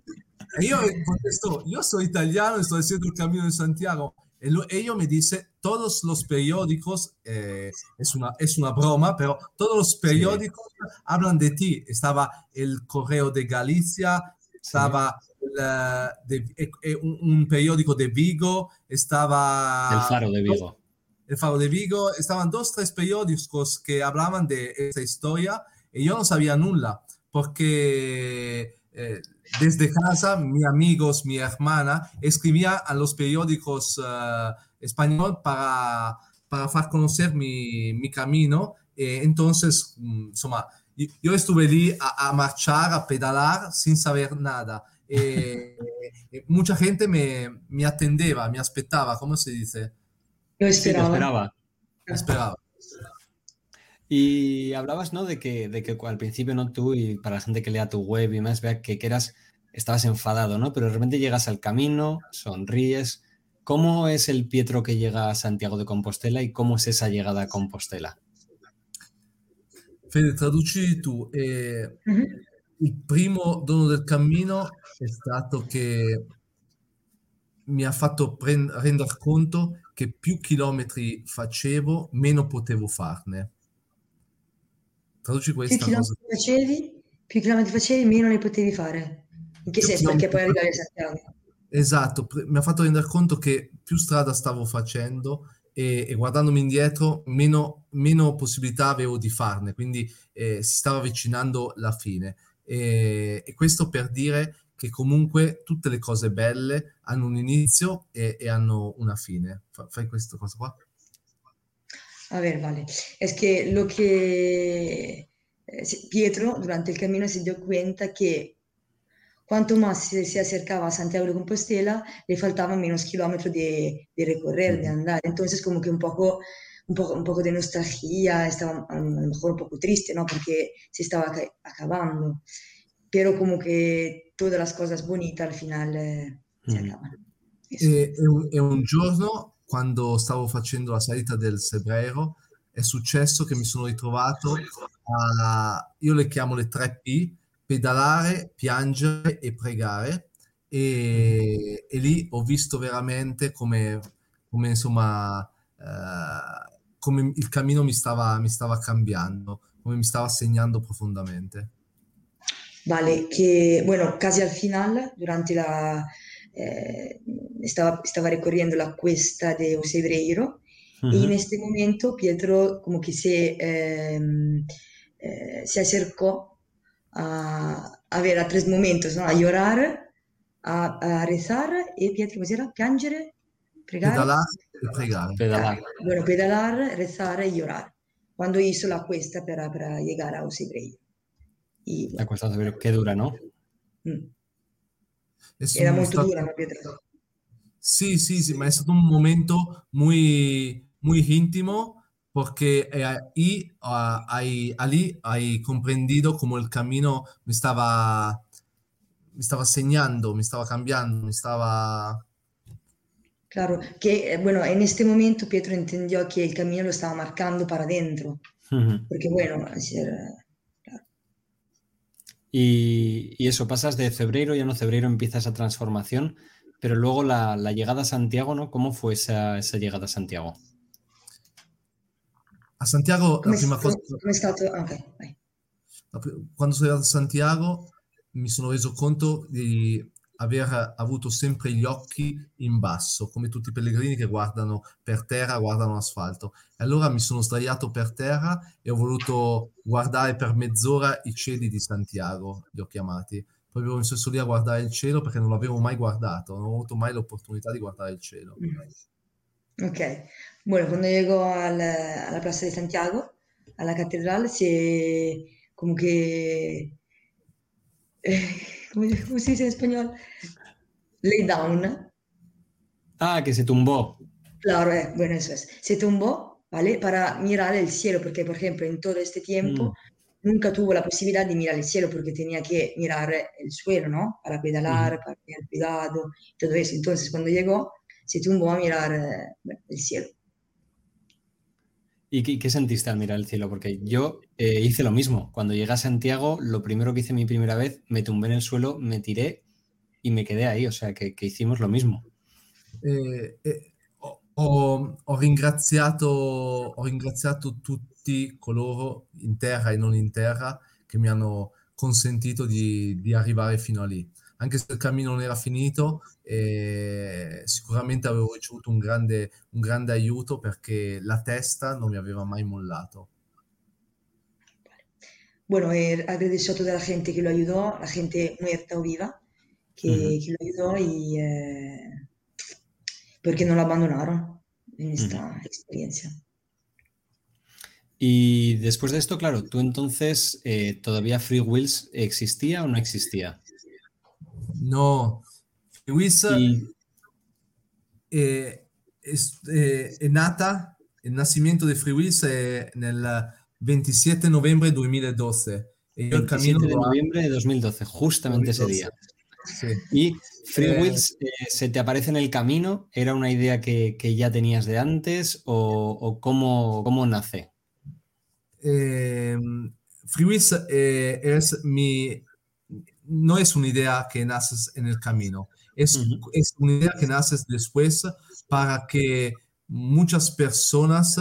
Y yo contesto, yo soy italiano, estoy haciendo el Camino de Santiago. Y ellos me dice, todos los periódicos, eh, es, una, es una broma, pero todos los periódicos sí. hablan de ti. Estaba el Correo de Galicia, estaba sí. el, de, eh, un, un, periódico de Vigo, estaba... El Faro de Vigo. El Faro de Vigo, estaban dos, tres periódicos que hablaban de esta historia y yo no sabía nula, porque... Eh, desde casa, mis amigos, mi hermana, escribía a los periódicos uh, español para, para hacer conocer mi, mi camino. Eh, entonces, insomma, yo estuve allí a, a, marchar, a pedalar sin saber nada. Eh, mucha gente me, me atendeva, me aspettava, ¿cómo se dice? Lo esperaba. Sí, lo esperaba. Me esperaba. Y hablabas, ¿no? De que, de que al principio, ¿no? Tú y para la gente que lea tu web y más, vea que, que eras, estabas enfadado, ¿no? Pero de repente llegas al camino, sonríes. ¿Cómo es el Pietro que llega a Santiago de Compostela y cómo es esa llegada a Compostela? Fede, traduci tu. Eh, uh -huh. Il primo dono del cammino è stato che mi ha fatto rendere conto che più chilometri facevo, meno potevo farne. Traduci questa più cosa. Facevi, più chilometri facevi, meno ne potevi fare. In che senso? Perché poi arrivavi a Santiago. Esatto, mi ha fatto rendere conto che più strada stavo facendo e, e guardandomi indietro meno, meno, possibilità avevo di farne, quindi eh, si stava avvicinando la fine. E, e, questo per dire che comunque tutte le cose belle hanno un inizio e, e hanno una fine. Fai questa cosa qua? A ver, vale. Es que lo que eh, Pietro durante el camino se dio cuenta que cuanto más se, se, acercaba a Santiago de Compostela, le faltaban menos kilómetros de, de recorrer, de andar. Entonces, como que un poco, un poco, un poco de nostalgia, estaba a lo mejor un poco triste, ¿no? Porque se estaba acabando. Pero como que todas las cosas bonitas al final eh, si acabano. E, e, un, e, un, giorno, quando stavo facendo la salita del Sebrero, è successo che mi sono ritrovato a, io le chiamo le 3P, pedalare, piangere e pregare. E, e lì ho visto veramente come, come insomma, eh, come il cammino mi stava, mi stava cambiando, come mi stava segnando profondamente. Vale, que bueno, casi al final, durante la... Eh, estaba, estaba recorriendo la cuesta de Osebreiro uh -huh. y en este momento Pietro como que se, eh, eh, se acercó a, a, ver a tres momentos, ¿no? a llorar, a, a rezar y Pietro, ¿cómo era? Piangere, pregare. Pedalar y pregare. Pedalar. Bueno, pedalar, rezar y llorar. Cuando hizo la cuesta para, para llegar a Osebreiro. Y, la cuesta de qué dura, ¿no? Mm. Era muy stato... dura, ¿no, Pietro? Sì, sì, sì, ma è stato un momento muy, muy íntimo porque eh, ahí, uh, ahí, allí hai comprendido come il cammino mi stava, mi stava segnando, mi stava cambiando, mi stava... Claro, que bueno, en este momento Pietro entendió que el camino lo estaba marcando para adentro, uh -huh. porque bueno, claro. Y, y, eso, pasas de febrero, ya no febrero empieza esa transformación, pero luego la, la llegada a Santiago, ¿no? ¿Cómo fue esa, esa llegada a Santiago? A Santiago, la prima cosa... Quando sono arrivato a Santiago mi sono reso conto di aver avuto sempre gli occhi in basso, come tutti i pellegrini che guardano per terra, guardano l'asfalto. E allora mi sono sdraiato per terra e ho voluto guardare per mezz'ora i cieli di Santiago, li ho chiamati. Proprio mi sono lì a guardare il cielo perché non l'avevo mai guardato, non ho avuto mai l'opportunità di guardare il cielo. Ok, bueno, cuando llegó a la, a la Plaza de Santiago, a la catedral, se como que, eh, ¿cómo, ¿cómo, se dice en español? Lay down. Ah, que se tumbó. Claro, eh, bueno, eso es. Se tumbó, ¿vale? Para mirar el cielo, porque, por ejemplo, en todo este tiempo mm. nunca tuvo la posibilidad de mirar el cielo porque tenía que mirar el suelo, ¿no? Para pedalar, mm. para tener cuidado, todo eso. Entonces, cuando llegó, se tumbó a mirar eh, el cielo. ¿Y qué, sentiste al mirar el cielo? Porque yo eh, hice lo mismo. Cuando llegué a Santiago, lo primero que hice mi primera vez, me tumbé en el suelo, me tiré y me quedé ahí. O sea, que, que hicimos lo mismo. Eh, eh, ho, ho, ringraziato, ho ringraziato tutti coloro in terra e non in terra che mi hanno consentito di, di arrivare fino a lì. Anche se il cammino non era finito, eh, sicuramente avevo ricevuto un grande, un grande aiuto perché la testa non mi aveva mai mollato. Bueno, eh, agradeció a toda la gente que lo ayudó, la gente muerta o viva, que, uh -huh. que lo ayudó y eh, porque no lo abandonaron en esta uh -huh. experiencia. Y después de esto, claro, tú entonces, eh, ¿todavía Free Wheels existía o no existía? No, Luis y... eh, es, eh, è nata, il nascimento di Free Wills è nel 27 novembre 2012. E io 27 de noviembre de 2012, justamente 2012. ese día. Sí. Y Free eh, Wheels eh, se te aparece en el camino, ¿era una idea que, que ya tenías de antes o, o cómo, cómo, nace? Eh, Free Wheels eh, es mi no es una idea que naces en el camino, es, uh -huh. es una idea que naces después para que muchas personas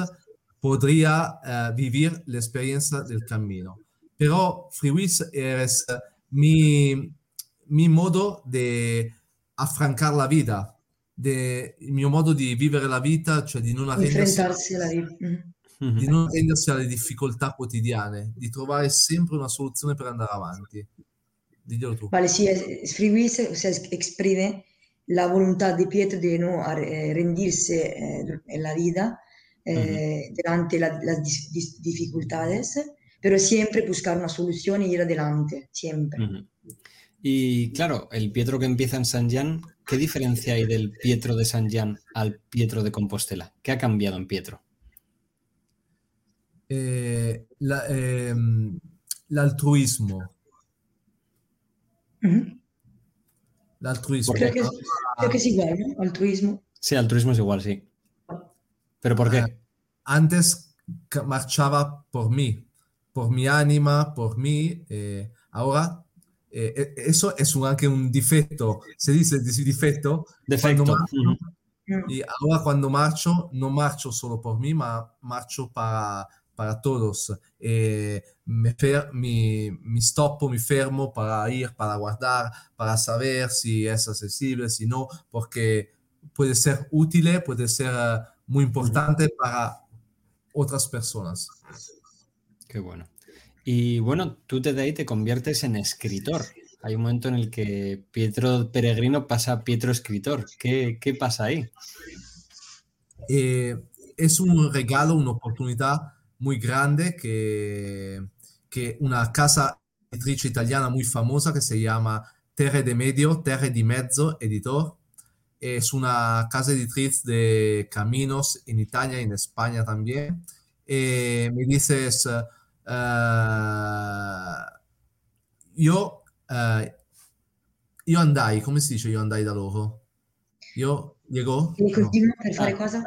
podrían uh, vivir la experiencia del camino. Pero Freewheels es mi, mi modo di affrancare la vita, de, il mio modo di vivere la vita, cioè di non arrendersi, vita. di non arrendersi alle difficoltà quotidiane, di trovare sempre una soluzione per andare avanti. Diglielo tu. Vale, sí, escribirse, o sea, exprime la voluntad de Pietro de no eh, rendirse eh, en la vida eh, delante la, las dis, dificultades, pero siempre buscar una solución y ir adelante, siempre. Uh -huh. Y claro, el Pietro que empieza en San Jan, ¿qué diferencia hay del Pietro de San Jan al Pietro de Compostela? ¿Qué ha cambiado en Pietro? Eh, la, eh, l'altruismo. Uh -huh. L'altruismo. Creo que, es, creo que es igual, ¿no? Altruismo. Sí, altruismo es igual, sí. ¿Pero por qué? Eh, antes marchaba por mí, por mi ánima, por mí. Eh, ahora, eh, eso es un, anche un difetto. Se dice difetto. Defecto. Marcho, Uh Mm. Y ahora cuando marcho, no marcho solo por mí, ma marcho para, para todos. Eh, me, mi, mi stoppo, mi fermo para ir, para guardar, para saber si es accesible, si no, porque puede ser útil, puede ser uh, muy importante para otras personas. Qué bueno. Y bueno, tú te de ahí te conviertes en escritor. Hay un momento en el que Pietro Peregrino pasa a Pietro Escritor. ¿Qué, qué pasa ahí? Eh, es un regalo, una oportunidad muy grande que, que una casa editrice italiana muy famosa que se llama Terre de Medio, Terre di Mezzo Editor. Es una casa editriz de caminos en Italia y en España también. Eh, me dices, uh, io, uh, io andai, come si dice io andai da loro? Io, Diego? E continua No. per fare Ah. cosa?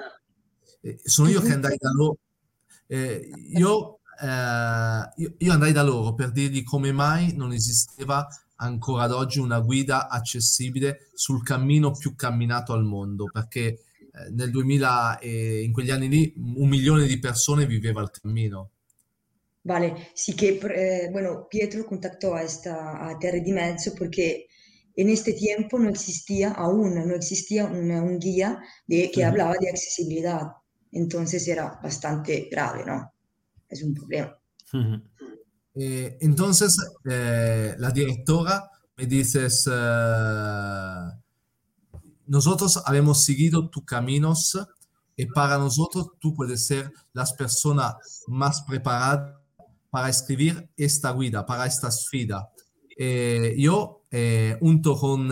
Eh, sono io che andai da loro. Eh, io, eh, io, io andai da loro per dirgli come mai non esisteva ancora ad oggi una guida accessibile sul cammino più camminato al mondo, perché eh, nel 2000 e in quegli anni lì un milione di persone viveva il cammino. Vale, sí que, eh, bueno, Pietro contactó a esta a Terre di Mezzo porque en este tiempo no existía aún, no existía una- un guía de, que Ujú. hablaba de accesibilidad. Entonces era bastante grave, ¿no? Es un problema. Eh, entonces eh, la directora me dices, eh, nosotros hemos seguido tus caminos y para nosotros tú puedes ser las personas más preparadas para escribir esta guida, para esta sfida. Eh, yo, eh, junto con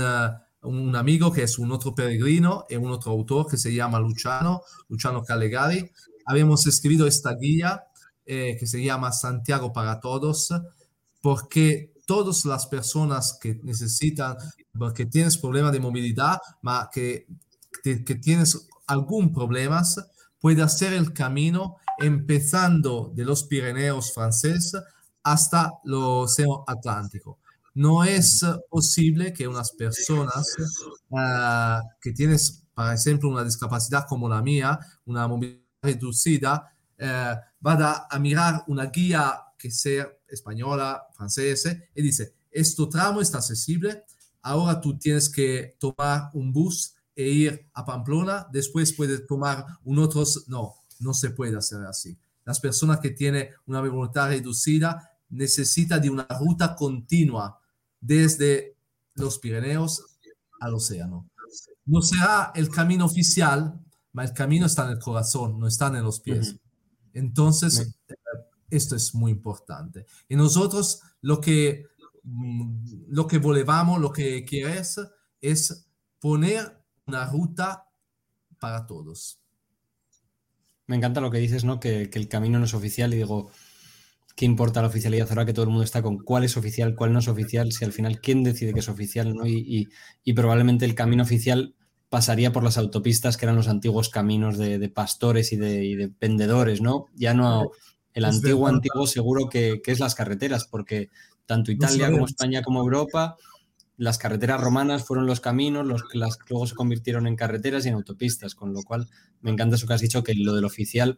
un amigo que es un otro peregrino y un otro autor que se llama Luciano, Luciano Calegari, habíamos escrito esta guía eh, que se llama Santiago para Todos, porque todas las personas que necesitan, que tienes problema de movilidad, ma que, que, que tienes algún problema, puede hacer el camino empezando de los Pirineos franceses hasta el Océano Atlántico. No es posible que unas personas uh, que tienes, por ejemplo, una discapacidad como la mía, una movilidad reducida, eh, vada a mirar una guía que sea española, francesa, y dice, este tramo está accesible, ahora tú tienes que tomar un bus e ir a Pamplona, después puedes tomar un otro, no, no se puede hacer así. Las personas que tienen una movilidad reducida necesitan de una ruta continua desde los Pirineos al océano. No será el camino oficial, pero el camino está en el corazón, no está en los pies. Uh -huh. Entonces, sí. esto es muy importante. Y nosotros lo que, lo que volevamos, lo que quieres es poner una ruta para todos. Me encanta lo que dices, ¿no? Que, que, el camino no es oficial y digo, ¿qué importa la oficialidad ahora que todo el mundo está con cuál es oficial, cuál no es oficial? Si al final, ¿quién decide que es oficial? ¿no? Y, y, y probablemente el camino oficial pasaría por las autopistas que eran los antiguos caminos de, de pastores y de, y de, vendedores, ¿no? Ya no el antiguo, antiguo seguro que, que, es las carreteras, porque tanto Italia como. España como Europa, las carreteras romanas fueron los caminos, los que luego se convirtieron en carreteras y en autopistas, con lo cual me encanta eso que has dicho, que lo del oficial,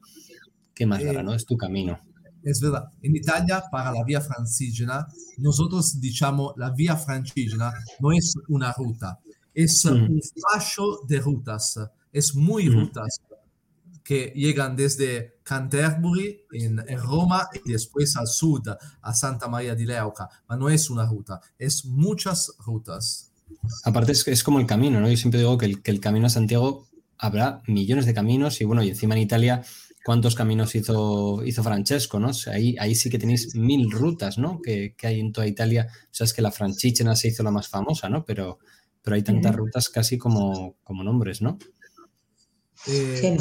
qué más dará, ¿no? Es tu camino. Es verdad, en Italia para la vía francígena, nosotros dichamos la vía francígena no es una ruta, es mm. un fascio de rutas, es muy mm. rutas que llegan desde Canterbury en, Roma y después al sur, a Santa María di Leuca, pero no es una ruta, es muchas rutas. Aparte es, es como el camino, ¿no? Yo siempre digo que el, que el camino a Santiago habrá millones de caminos y bueno, y encima en Italia cuántos caminos hizo, hizo Francesco, ¿no? ahí, ahí sí que tenéis mil rutas, ¿no? Que, que, hay en toda Italia. O sea, es que la Francígena se hizo la más famosa, ¿no? Pero, pero hay tantas rutas casi como, como nombres, ¿no? Eh,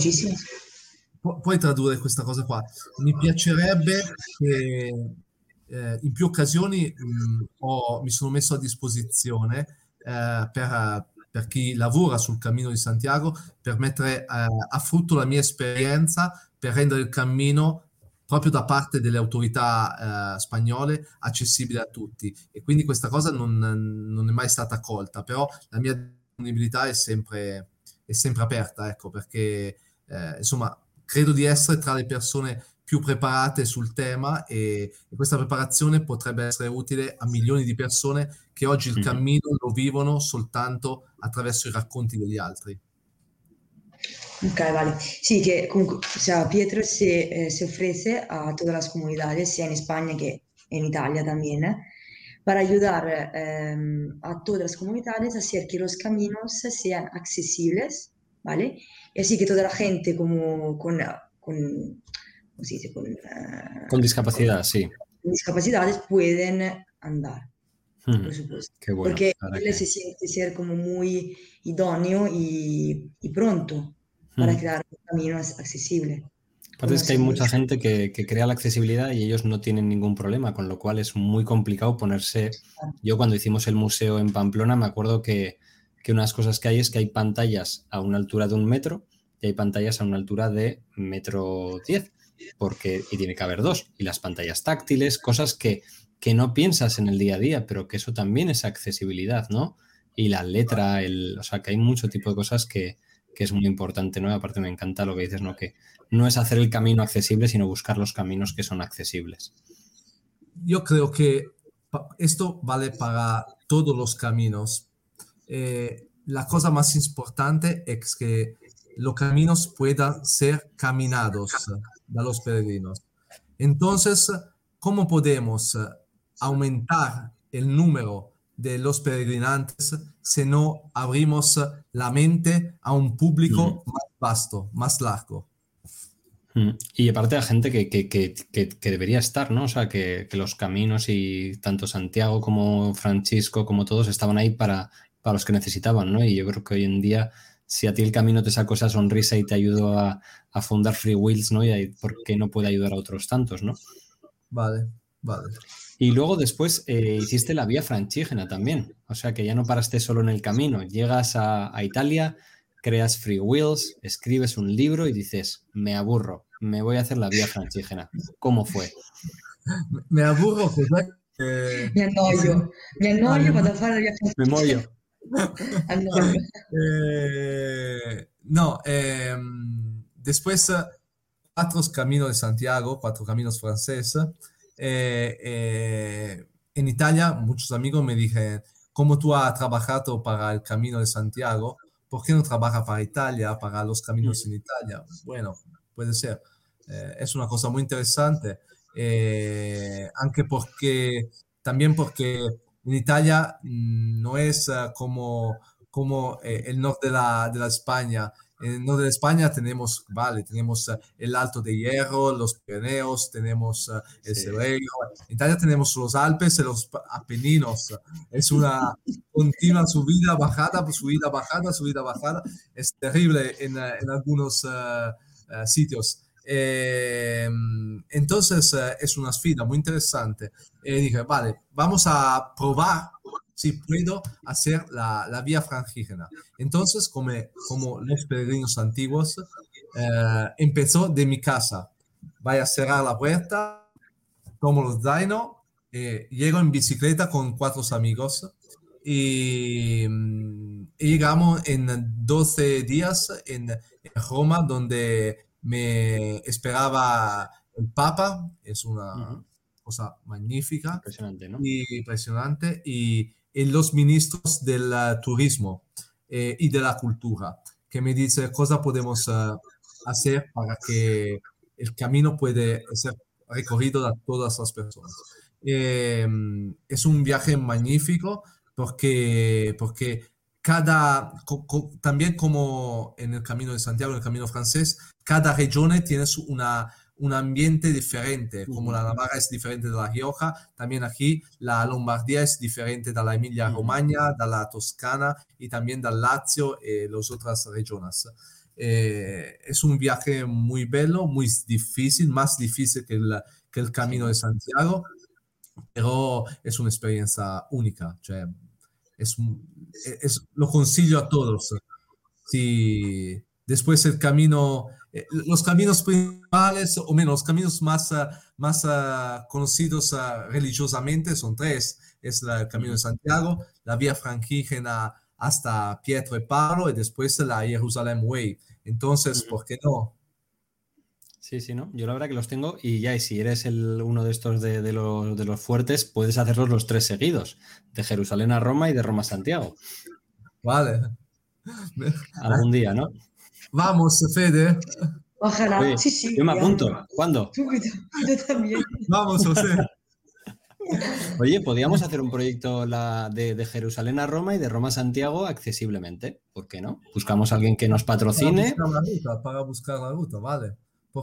pu- puoi tradurre questa cosa qua? Mi piacerebbe che eh, in più occasioni mh, ho, mi sono messo a disposizione eh, per, per chi lavora sul cammino di Santiago per mettere eh, a frutto la mia esperienza per rendere il cammino proprio da parte delle autorità eh, spagnole accessibile a tutti e quindi questa cosa non, non, è mai stata accolta però la mia disponibilità è sempre, è sempre aperta ecco perché eh, insomma credo di essere tra le persone più preparate sul tema e, e, questa preparazione potrebbe essere utile a milioni di persone che oggi il cammino lo vivono soltanto attraverso i racconti degli altri. Ok, vale. Sí, que comunque, o sea, Pietro se, eh, se, ofrece a todas las comunidades, sea en España que en Italia también, eh, para ayudar eh, a todas las comunidades a hacer que los caminos sean accesibles, ¿vale? Y así que toda la gente como con, con Uh, con, discapacidad, sí. Con discapacidades pueden andar, hmm, por supuesto. Porque él se siente ser como muy idóneo y, pronto para hmm. crear un camino accesible. Aparte es que hay mucha gente que, crea la accesibilidad y ellos no tienen ningún problema, con lo cual es muy complicado ponerse... Yo cuando hicimos el museo en Pamplona me acuerdo que, que unas cosas que hay es que hay pantallas a una altura de un metro y hay pantallas a una altura de metro diez porque y tiene que haber dos, y las pantallas táctiles, cosas que, que no piensas en el día a día, pero que eso también es accesibilidad, ¿no? Y la letra, el, o sea, que hay mucho tipo de cosas que, que es muy importante, ¿no? aparte me encanta lo que dices, ¿no? Que no es hacer el camino accesible, sino buscar los caminos que son accesibles. Yo creo que esto vale para todos los caminos. Eh, la cosa más importante es que los caminos puedan ser caminados de los peregrinos. Entonces, ¿cómo podemos aumentar el número de los peregrinantes si no abrimos la mente a un público más vasto, más largo? Y aparte la gente que, que, que, que, debería estar, ¿no? O sea, que, los caminos y tanto Santiago como Francisco, como todos, estaban ahí para, para los que necesitaban, ¿no? Y yo creo que hoy en día si a ti el camino te sacó esa sonrisa y te ayudó a, fundar Free Wheels, ¿no? Y por qué no puede ayudar a otros tantos, ¿no? Vale, vale. Y luego después eh, hiciste la vía francígena también. O sea que ya no paraste solo en el camino. Llegas a, Italia, creas Free Wheels, escribes un libro y dices, me aburro, me voy a hacer la vía francígena. ¿Cómo fue? Me aburro, pues, eh, Me annoio, me annoio para hacer la vía francígena. Me mollo. Eh, no, em, después cuatro caminos de Santiago, cuatro caminos franceses. Eh, eh, en Italia, muchos amigos me dijeron, como tú has trabajado para el Camino de Santiago, ¿por qué no trabajas para Italia, para los caminos en Italia? Bueno, puede ser. es una cosa muy interesante, aunque porque, también porque en Italia mm, no es ah, como, como eh, el norte de la, de la España. En el norte de España tenemos, vale, tenemos ah, el Alto de Hierro, los Pirineos, tenemos ah, el sí. En Italia tenemos los Alpes y los Apeninos. Es una continua subida, bajada, subida, bajada, subida, bajada. Es terrible en, en algunos sitios. Eh, entonces eh, es una sfida muy interesante. Y dije, vale, vamos a probar si puedo hacer la, la vía frangígena. Entonces, como, como los peregrinos antiguos, eh, empezó de mi casa. Vaya a cerrar la puerta, tomo los dainos, llego en bicicleta con cuatro amigos y, y llegamos en 12 días en, en Roma, donde me esperaba el Papa, es una cosa magnífica. Impresionante, ¿no? Y impresionante. Y, los ministros del turismo y de la cultura, que me dice cosa podemos hacer para que el camino puede ser recorrido a todas las personas. Em, es un viaje magnífico porque, porque cada, también como en el Camino de Santiago, en el Camino francés, cada región tiene una, un ambiente diferente, como la Navarra es diferente de la Rioja, también aquí la Lombardía es diferente de la Emilia-Romagna, de la Toscana y también del Lazio y las otras regiones. Eh, es un viaje muy bello, muy difícil, más difícil que el, que el Camino de Santiago, pero es una experiencia única. es, es, lo consiglio a todos. Si después el camino, eh, los caminos principales, o menos los caminos más, más conocidos religiosamente son tres. Es el Camino de Santiago, la Vía Franquígena hasta Pietro y Pablo y después la Jerusalén Way. Entonces, ¿por qué no? Sí, sí, ¿no? Yo la verdad que los tengo y ya, y si eres el, uno de estos de, los, de los fuertes, puedes hacerlos los tres seguidos, de Jerusalén a Roma y de Roma a Santiago. Vale. Algún día, ¿no? Vamos, Fede. Ojalá. sí, sí. Yo me apunto. ¿Cuándo? Yo también. Vamos, José. Oye, podríamos hacer un proyecto de, Jerusalén a Roma y de Roma a Santiago accesiblemente. ¿Por qué no? Buscamos a alguien que nos patrocine. Para buscar la ruta, vale.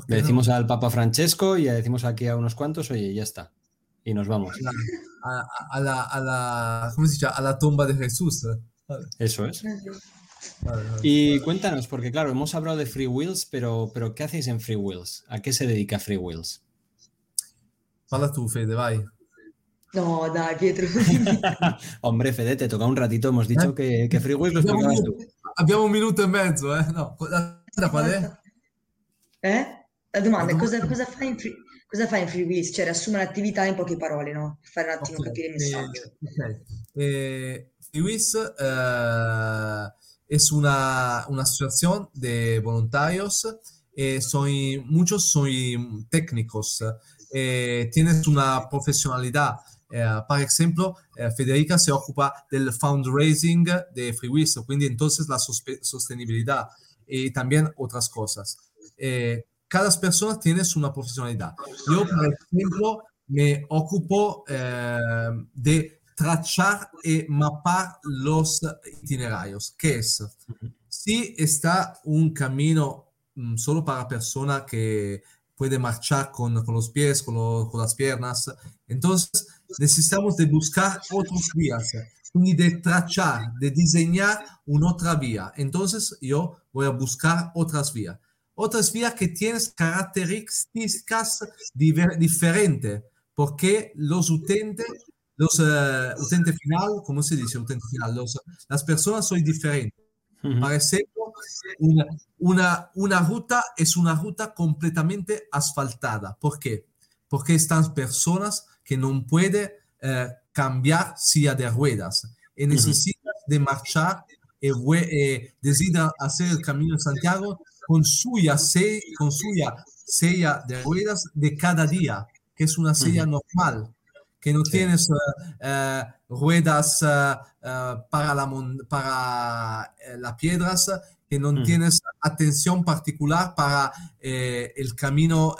Le decimos al Papa Francesco y le decimos aquí a unos cuantos, oye, ya está. Y nos vamos. A la, a la, ¿cómo se dice? A la tumba de Jesús. Eso es. Y cuéntanos, porque claro, hemos hablado de Free Wheels, pero, pero ¿qué hacéis en Free Wheels? ¿A qué se dedica Free Wheels? Fala tú, Fede, vai. No, da, Pietro. Hombre, Fede, te toca un ratito. Hemos dicho que, que Freeways lo explicabas tú. Abbiamo un minuto e mezzo, eh? No, la qual è? Eh? La domanda è cosa, cosa, fai in free, cosa fai in Freeways? Cioè, riassuma l'attività in poche parole, no? Per fare un attimo okay. capire il messaggio. Okay. Eh, Freeways eh, es una, una asociación de voluntarios. Eh, soy, muchos son técnicos. Eh, tienes una profesionalidad eh, por ejemplo, eh, Federica se ocupa del fundraising de FreeWiz, quindi entonces la sostenibilidad y también otras cosas. Eh, cada persona tiene una profesionalidad. Yo, por ejemplo, me ocupo de trachar y mapar los itinerarios, que es, si está un camino mm, solo para personas que puede marchar con, los pies, con, con las piernas, entonces necesitamos de buscar otras vías, y de trachar, de diseñar una otra vía. Entonces yo voy a buscar otras vías. Otras vías que tienen características diferentes, porque los utentes, los uh, utentes final, ¿cómo se dice utente final? Los, las personas son diferentes. Por ejemplo, una, una, una ruta es una ruta completamente asfaltada. ¿Por qué? Porque están personas que no puede eh, cambiar silla de ruedas y necesita de marchar y eh, decide hacer el camino de Santiago con suya, con suya silla de ruedas de cada día, que es una silla normal, que no tienes eh, ruedas para, la, para las piedras, que no tienes atención particular para el camino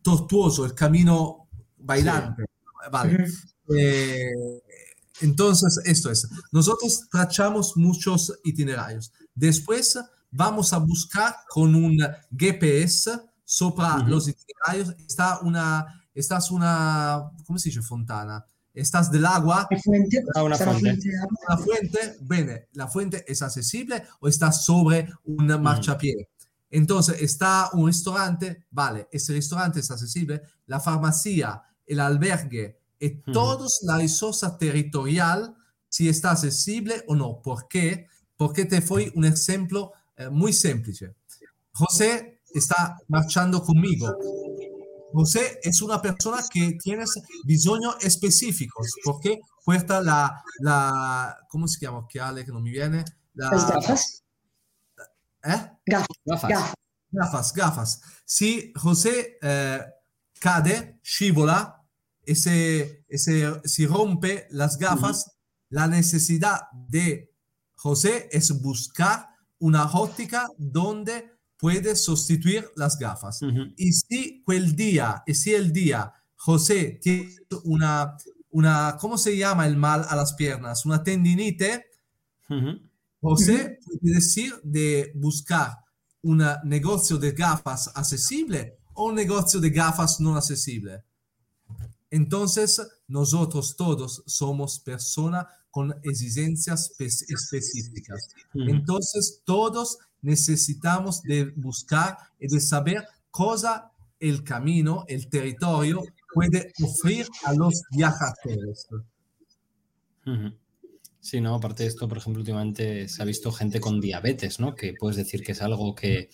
tortuoso, el camino bailante. Vale. Eh, entonces, esto es. Nosotros trachamos muchos itinerarios. Después vamos a buscar con un GPS sobre los itinerarios. Está una, estás una, ¿cómo se dice? Fontana. Estás del agua. Fuente, ah, una, fuente. una fuente. Bene, la fuente es accesible o está sobre un marchapié. Entonces, está un restaurante, vale, ese restaurante es accesible. La farmacia el albergue y toda la resource territorial, si está accesible o no. ¿Por qué? Porque te fue un ejemplo eh, muy simple. José está marchando conmigo. José es una persona que tiene bisognos específicos, porque cuesta la, la, ¿cómo se llama? Que Ale, que no me viene. Las gafas. ¿Eh? Gafas. Gafas, gafas. Si José eh, cade, scivola y se, si rompe las gafas, la necesidad de José es buscar una óptica donde puede sustituir las gafas. Y si el día, y si el día José tiene una, una, ¿cómo se llama el mal a las piernas? Una tendinite, José puede decir de buscar un negocio de gafas accesible o un negocio de gafas no accesible. Entonces, nosotros todos somos personas con exigencias específicas. Entonces, todos necesitamos de buscar y de saber cosa el camino, el territorio puede ofrecer a los viajeros. Sí, no, aparte de esto, por ejemplo, últimamente se ha visto gente con diabetes, ¿no? Que puedes decir que es algo que,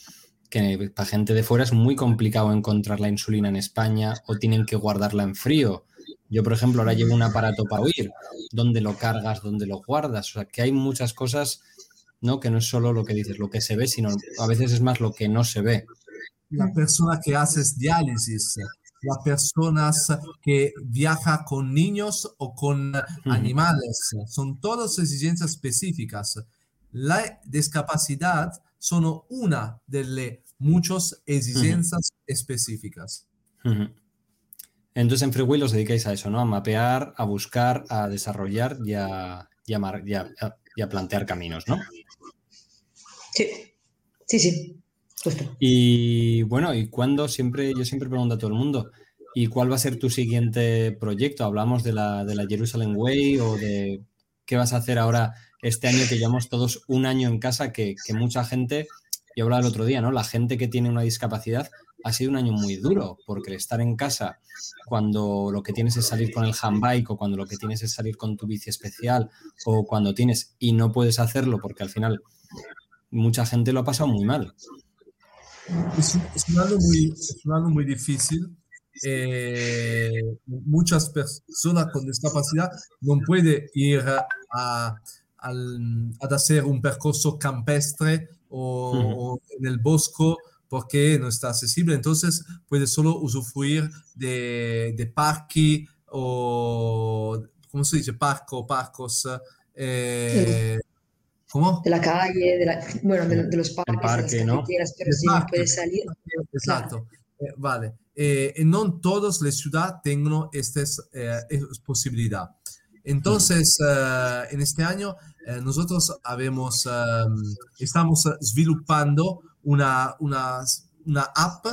que para gente de fuera es muy complicado encontrar la insulina en España o tienen que guardarla en frío yo, por ejemplo, ahora llevo un aparato para oír. ¿Dónde lo cargas? ¿Dónde lo guardas? O sea, que hay muchas cosas, ¿no? Que no es solo lo que dices, lo que se ve, sino a veces es más lo que no se ve. La persona que hace diálisis, las personas que viaja con niños o con animales, son todas exigencias específicas. La discapacidad son una de las muchas exigencias específicas. Entonces en Freeway os dedicáis a eso, ¿no? A mapear, a buscar, a desarrollar y a, y plantear caminos, ¿no? Sí, sí, sí. Y bueno, ¿y cuándo? Siempre, yo siempre pregunto a todo el mundo, ¿y cuál va a ser tu siguiente proyecto? ¿Hablamos de la, de la Jerusalem Way o de qué vas a hacer ahora este año que llevamos todos un año en casa, que, que mucha gente, yo hablaba el otro día, ¿no? La gente que tiene una discapacidad ha sido un año muy duro, porque estar en casa cuando lo que tienes es salir con el handbike o cuando lo que tienes es salir con tu bici especial o cuando tienes y no puedes hacerlo porque al final mucha gente lo ha pasado muy mal. Es, un, año muy, muy difícil. Eh, muchas personas con discapacidad no pueden ir a, hacer un percurso campestre o, o en el bosque porque no está accesible. Entonces puede solo usufruir de, de parque o, ¿cómo se dice? Parco, parcos. Eh, ¿Cómo? De la calle, de la, bueno, de, los parques, parque, de las ¿no? pero sí parque. puede salir. Exacto. Eh, vale. Eh, no todas las ciudades tienen esta eh, posibilidad. Entonces, en este año nosotros habemos, estamos desarrollando una, una, una app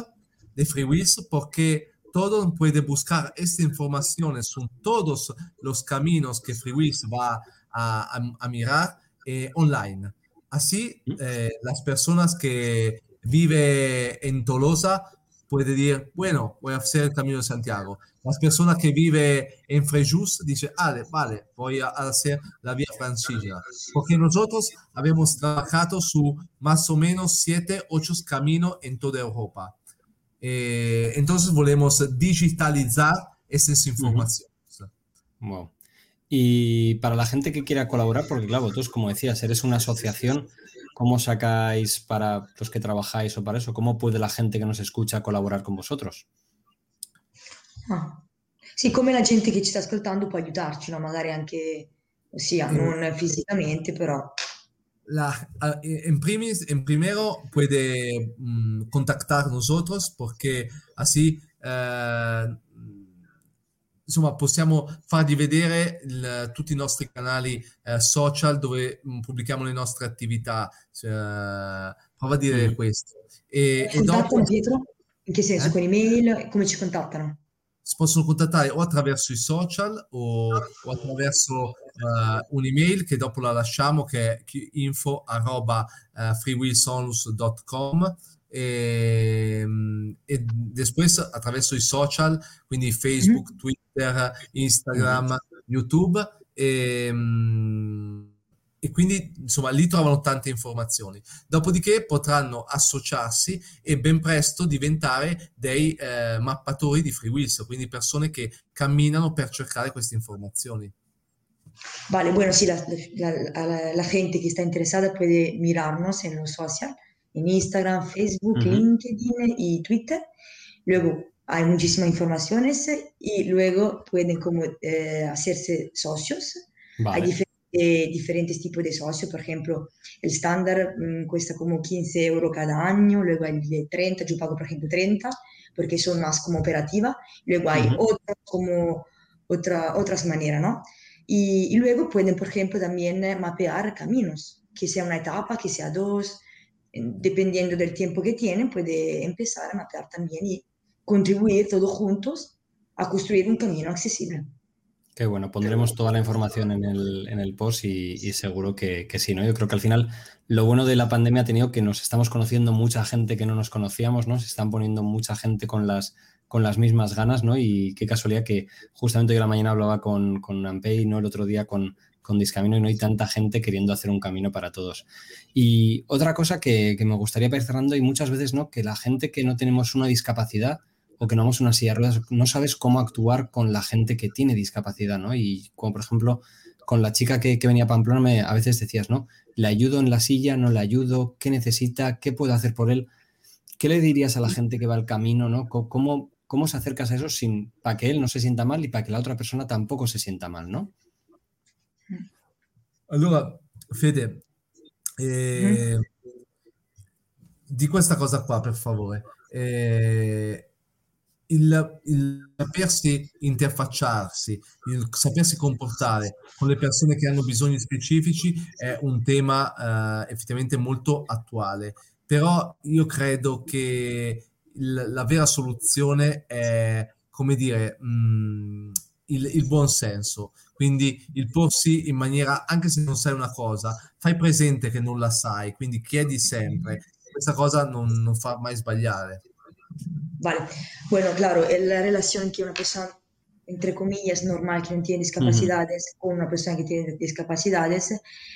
de FreeWheels porque todo puede buscar esta información son todos los caminos que FreeWheels va a, a, mirar eh, online. Así, eh, las personas que viven en Tolosa pueden decir, bueno, voy a hacer el Camino de Santiago. Las personas que viven en Frejus dicen, vale, vale, voy a hacer la vía francesa. Porque nosotros habíamos trabajado su más o menos siete, ocho caminos en toda Europa. Eh, entonces volvemos digitalizar esas informaciones. Wow. Y para la gente que quiera colaborar, porque claro, vosotros, como decías, eres una asociación, ¿cómo sacáis para los que trabajáis o para eso? ¿Cómo puede la gente que nos escucha colaborar con vosotros? Ah. Sì, come la gente che ci sta ascoltando può aiutarci, no? magari anche, ossia, non fisicamente, però. La, en, primis, en primero puede mm, contactar nosotros porque así eh, insomma possiamo farvi vedere il, tutti i nostri canali eh, social dove mh, mm, pubblichiamo le nostre attività. Cioè, prova a dire mm. questo. E, e dopo... Pietro? In che senso? Eh? Con email? Come ci contattano? si possono contattare o attraverso i social o, o attraverso uh, un'email che dopo la lasciamo che è info arroba uh, freewheelsonlus.com e, e después attraverso i social quindi Facebook, mm-hmm. Twitter, Instagram, mm-hmm. YouTube e, um, e quindi insomma lì trovano tante informazioni. Dopodiché potranno associarsi e ben presto diventare dei eh, mappatori di free wheels, quindi persone che camminano per cercare queste informazioni. Vale, bueno, sí, la, la, la, gente que está interesada puede mirarnos en los social en Instagram, Facebook, LinkedIn y Twitter. Luego hay muchísimas informaciones y luego pueden como eh, hacerse socios. Hay diferentes, tipos de socios, por ejemplo, el estándar mm, cuesta como 15 euros cada año, luego hay de 30, yo pago por ejemplo 30 porque son más como operativa, luego hay como otra, otras maneras, ¿no? Y, y, luego pueden, por ejemplo, también mapear caminos, que sea una etapa, que sea dos, dependiendo del tiempo que tienen, puede empezar a mapear también y contribuir todos juntos a construir un camino accesible. Qué bueno, pondremos toda la información en el, en el post y, seguro que, sí, ¿no? Yo creo que al final lo bueno de la pandemia ha tenido que nos estamos conociendo mucha gente que no nos conocíamos, ¿no? Se están poniendo mucha gente con las, con las mismas ganas, ¿no? Y qué casualidad que justamente hoy a la mañana hablaba con, con Ampey, ¿no? El otro día con, con Discamino y no hay tanta gente queriendo hacer un camino para todos. Y otra cosa que, que me gustaría ir cerrando y muchas veces, ¿no? Que la gente que no tenemos una discapacidad o que no vamos una silla de ruedas, no sabes cómo actuar con la gente que tiene discapacidad, ¿no? Y como por ejemplo, con la chica que, venía a Pamplona, me, a veces decías, ¿no? ¿Le ayudo en la silla? ¿No le ayudo? ¿Qué necesita? ¿Qué puedo hacer por él? ¿Qué le dirías a la gente que va al camino, ¿no? ¿Cómo, cómo se acercas a eso sin, para que él no se sienta mal y para que la otra persona tampoco se sienta mal, ¿no? Allora, Fede, eh, di questa cosa qua, per favore. Eh, il, il, sapersi interfacciarsi, il sapersi comportare con le persone che hanno bisogni specifici è un tema eh, effettivamente molto attuale. Però io credo che il, la vera soluzione è, come dire, mh, mm, il, il buon senso. Quindi il porsi in maniera, anche se non sai una cosa, fai presente che non la sai, quindi chiedi sempre. Questa cosa non, non fa mai sbagliare. Vale. Bueno, claro, la relación que una persona, entre comillas, normal, que no tiene discapacidades, uh -huh. con una persona que tiene discapacidades,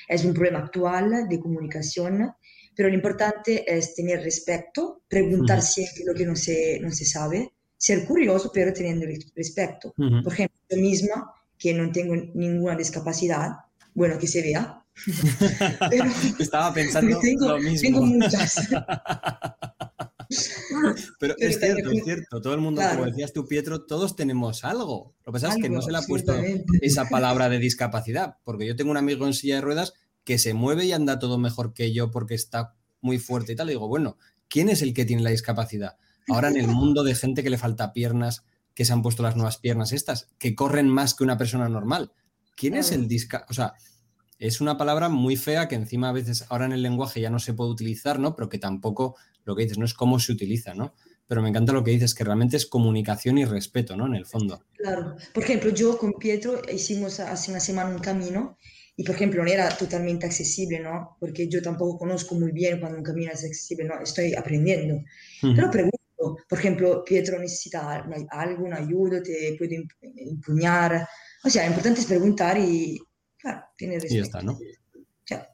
es un problema actual de comunicación, pero lo importante es tener respeto, preguntar uh -huh. siempre lo que no se, no se sabe, ser curioso, pero teniendo respeto. Uh -huh. Por ejemplo, yo misma, que no tengo ninguna discapacidad, bueno, que se vea. pero Estaba pensando tengo, lo mismo. Tengo muchas. Pero, es cierto, es cierto. Todo el mundo, como decías tú, Pietro, todos tenemos algo. Lo que pasa es que no se le ha puesto esa palabra de discapacidad, porque yo tengo un amigo en silla de ruedas que se mueve y anda todo mejor que yo porque está muy fuerte y tal. Y digo, bueno, ¿quién es el que tiene la discapacidad? Ahora en el mundo de gente que le falta piernas, que se han puesto las nuevas piernas estas, que corren más que una persona normal. ¿Quién es el disca? O sea, es una palabra muy fea que encima a veces ahora en el lenguaje ya no se puede utilizar, ¿no? Pero que tampoco lo que dices, no es cómo se utiliza, ¿no? Pero me encanta lo que dices, que realmente es comunicación y respeto, ¿no? En el fondo. Claro. Por ejemplo, yo con Pietro hicimos hace una semana un camino y, por ejemplo, no era totalmente accesible, ¿no? Porque yo tampoco conozco muy bien cuando un camino es accesible, ¿no? Estoy aprendiendo. Pero pregunto, por ejemplo, Pietro necesita alguna ayuda, te puede empuñar. O sea, lo importante es preguntar y, claro, tiene respeto. Y ya está, ¿no? Ya.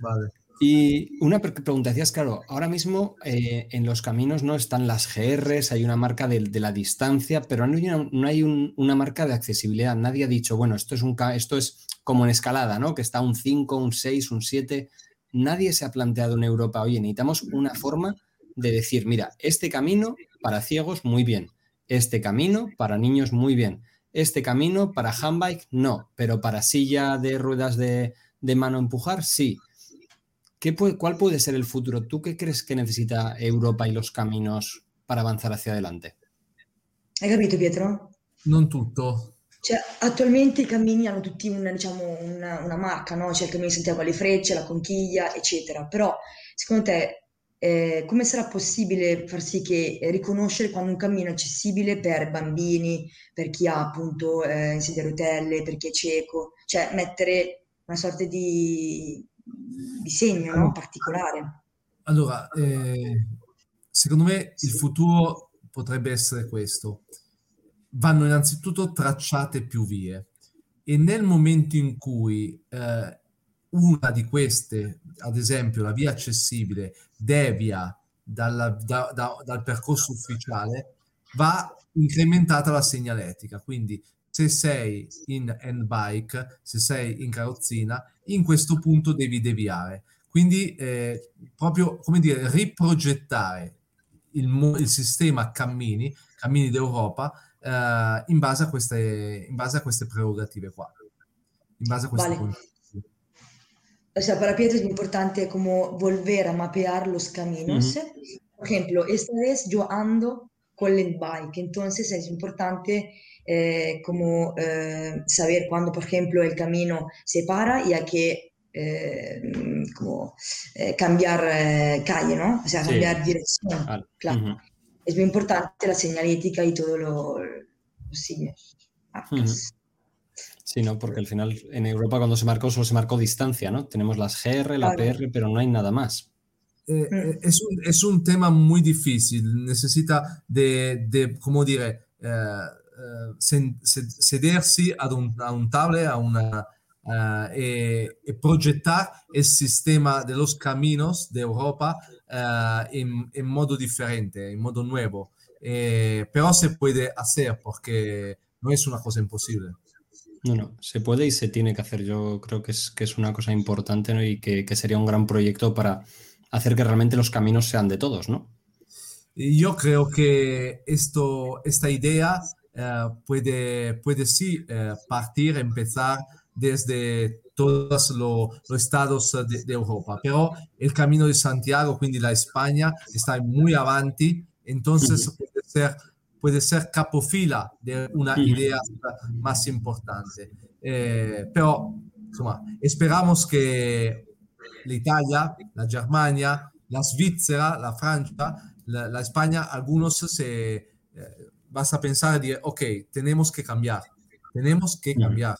Vale. Y una pregunta, decías, claro, ahora mismo eh, en los caminos no están las GRs, hay una marca de, la distancia, pero no hay, una, no hay un, una, marca de accesibilidad. Nadie ha dicho, bueno, esto es, un, esto es como en escalada, ¿no? Que está un 5, un 6, un 7. Nadie se ha planteado en Europa, oye, necesitamos una forma de decir, mira, este camino para ciegos, muy bien. Este camino para niños, muy bien. Este camino para handbike, no. Pero para silla de ruedas de mano empujar, sí puede, ¿Cuál puede ser el futuro? ¿Tú qué crees que necesita Europa y los caminos para avanzar hacia adelante? Hai capito Pietro? Non tutto. Cioè, attualmente i cammini hanno tutti una, diciamo, una, una marca, no? C'è il cammino di Santiago alle Frecce, la conchiglia, eccetera. Però, secondo te, eh, come sarà possibile far sì che eh, riconoscere quando un cammino è accessibile per bambini, per chi ha appunto eh, in sedia a rotelle, per chi è cieco? Cioè, mettere una sorta di, di segno no? particolare. Allora, eh, secondo me il futuro potrebbe essere questo. Vanno innanzitutto tracciate più vie e nel momento in cui eh, una di queste, ad esempio la via accessibile, devia dalla, da, da, dal percorso ufficiale, va incrementata la segnaletica. Quindi se sei in handbike, se sei in carrozzina, in questo punto devi deviare. Quindi eh, proprio, come dire, riprogettare il, il sistema cammini, cammini d'Europa, eh, in, base a queste, in base a queste prerogative qua. In base a queste vale. O sea, para Pietro es importante como volver a mapear los caminos. Mm -hmm. Por ejemplo, esta vez yo ando con el bike, entonces es importante eh, como eh, saber cuándo, por ejemplo, el camino se para y hay que eh, como, eh, cambiar eh, calle, ¿no? O sea, cambiar sí. dirección. Vale. Claro. Uh -huh. Es muy importante la señalética y todo lo, los signos. Uh -huh. Sí, ¿no? Porque al final en Europa cuando se marcó solo se marcó distancia, ¿no? Tenemos las GR, la claro. PR, pero no hay nada más. Eh, mm. es, un, es, un, tema muy difícil, necesita de, de ¿cómo dire, uh, sedersi ad un, a un table, a una, uh, e, e, progettar il sistema de los caminos de Europa uh, in, in, modo differente, in modo nuovo. Eh, pero se puede hacer porque no es una cosa imposible. No, no, se puede y se tiene que hacer. Yo creo que es, que es una cosa importante ¿no? y que, que sería un gran proyecto para hacer que realmente los caminos sean de todos, ¿no? Yo creo que esto, esta idea puede, puede sí uh, partir, empezar desde todos los lo estados de, de, Europa, pero el Camino de Santiago, quindi la España, está muy avanti, entonces puede, ser, puede ser capofila de una idea más importante. Eh, pero, insomma, esperamos que l'Italia, la Germania, la Svizzera, la Francia, la, la España, algunos se eh, vas a pensar de, ok, tenemos que cambiar, tenemos que cambiar.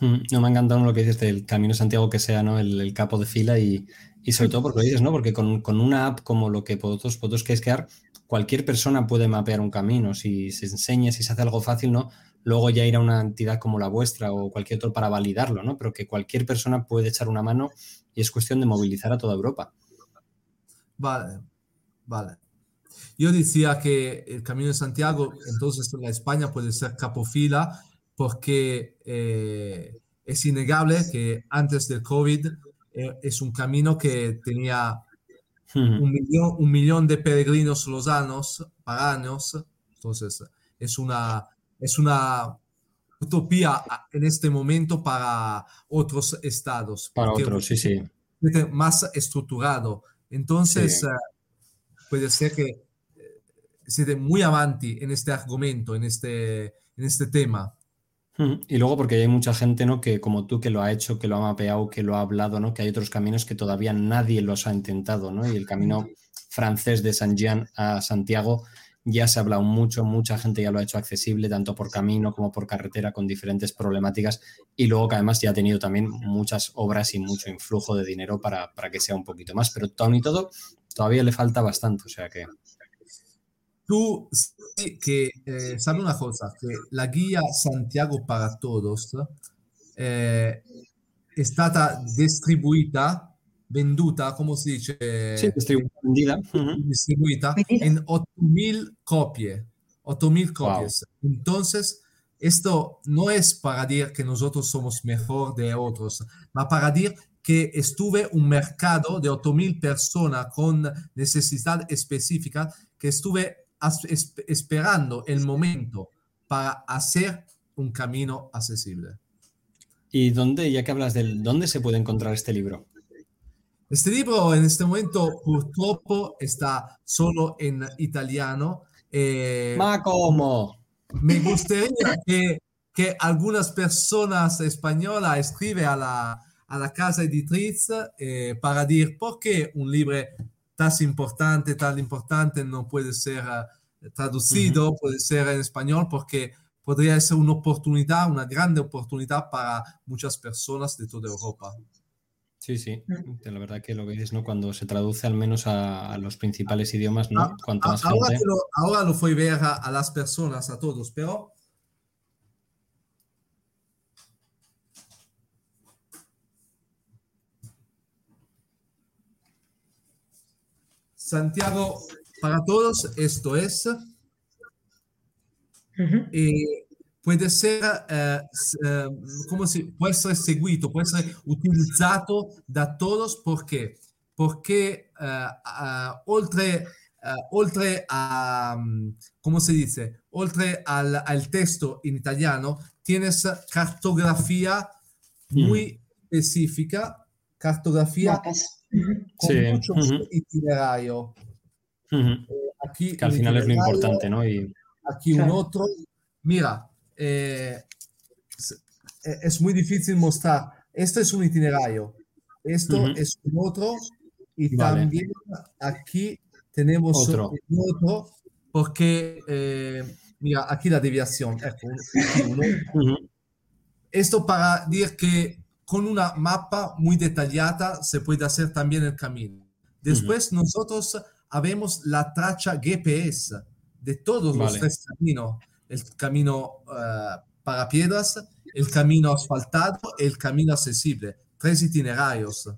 No me ha encantado lo que dices del Camino Santiago que sea ¿no? el, el capo de fila y, y, sobre todo porque lo dices, ¿no? Porque con, con una app como lo que vosotros, vosotros queréis crear, cualquier persona puede mapear un camino. Si se enseña, si se hace algo fácil, ¿no? luego ya ir a una entidad como la vuestra o cualquier otro para validarlo, ¿no? Pero que cualquier persona puede echar una mano y es cuestión de movilizar a toda Europa. Vale, vale. Yo decía que el Camino de Santiago, entonces la España puede ser capofila porque eh, es innegable que antes del COVID eh, es un camino que tenía un, millón, un millón de peregrinos lozanos, paganos, entonces es una es una utopía en este momento para otros estados. Para otros, sí, sí. Más estructurado. Entonces, sí. uh, puede ser que esté muy avanti en este argumento, en este, en este tema. Y luego porque hay mucha gente, ¿no? Que como tú que lo ha hecho, que lo ha mapeado, que lo ha hablado, ¿no? Que hay otros caminos que todavía nadie los ha intentado, ¿no? Y el camino francés de Saint Jean a Santiago ya se ha hablado mucho, mucha gente ya lo ha hecho accesible, tanto por camino como por carretera, con diferentes problemáticas, y luego que además ya ha tenido también muchas obras y mucho influjo de dinero para, para que sea un poquito más, pero todo y todo todavía le falta bastante, o sea que... Tú que eh, sabes una cosa, que la guía Santiago para Todos eh, è stata distribuita venduta, come si dice? Sì, distribuita. distribuita en 8.000 copie. 8.000 copias. Wow. Entonces, esto no es para decir que nosotros somos mejor de otros, ma para decir que estuve un mercado de 8.000 personas con necesidad específica que estuve esperando el momento para hacer un camino accesible. ¿Y dónde, ya que hablas del dónde se puede encontrar este libro? Este libro en este momento purtroppo está solo en italiano. Eh, ¿Ma cómo? Me gustaría que, que algunas personas españolas escriben a la, a la casa editriz eh, para decir por qué un libro tan importante, tan importante no puede ser uh, traducido, uh -huh. puede ser en español, porque podría ser una oportunidad, una grande oportunidad para muchas personas de toda Europa. Sí, sí, la verdad que lo que dices, ¿no? Cuando se traduce al menos a, a los principales idiomas, ¿no? Cuanto más ahora, gente... lo, ahora lo fue ver a, a, las personas, a todos, pero... Santiago, para todos, esto es... Uh -huh. eh, puede ser, eh, eh, come si, può essere seguito, può essere utilizzato da todos perché, perché uh, oltre, oltre a, come si dice, oltre al, al, texto in italiano, tienes cartografía muy mm. específica, cartografía con sí. mucho uh -huh. itinerario. Uh -huh. aquí que al final es lo importante, ¿no? Y... Aquí claro. un otro. Mira, eh, es muy difícil mostrar. Esto es un itinerario, esto uh -huh. es un otro, y vale. también aquí tenemos otro, otro porque, eh, mira, aquí la deviación. Ecco, uno. uh -huh. Esto para decir que con una mapa muy detallada se puede hacer también el camino. Después uh -huh. nosotros habemos la tracha GPS de todos vale. los tres caminos el camino uh, para piedras, el camino asfaltado, el camino accesible, tres itinerarios.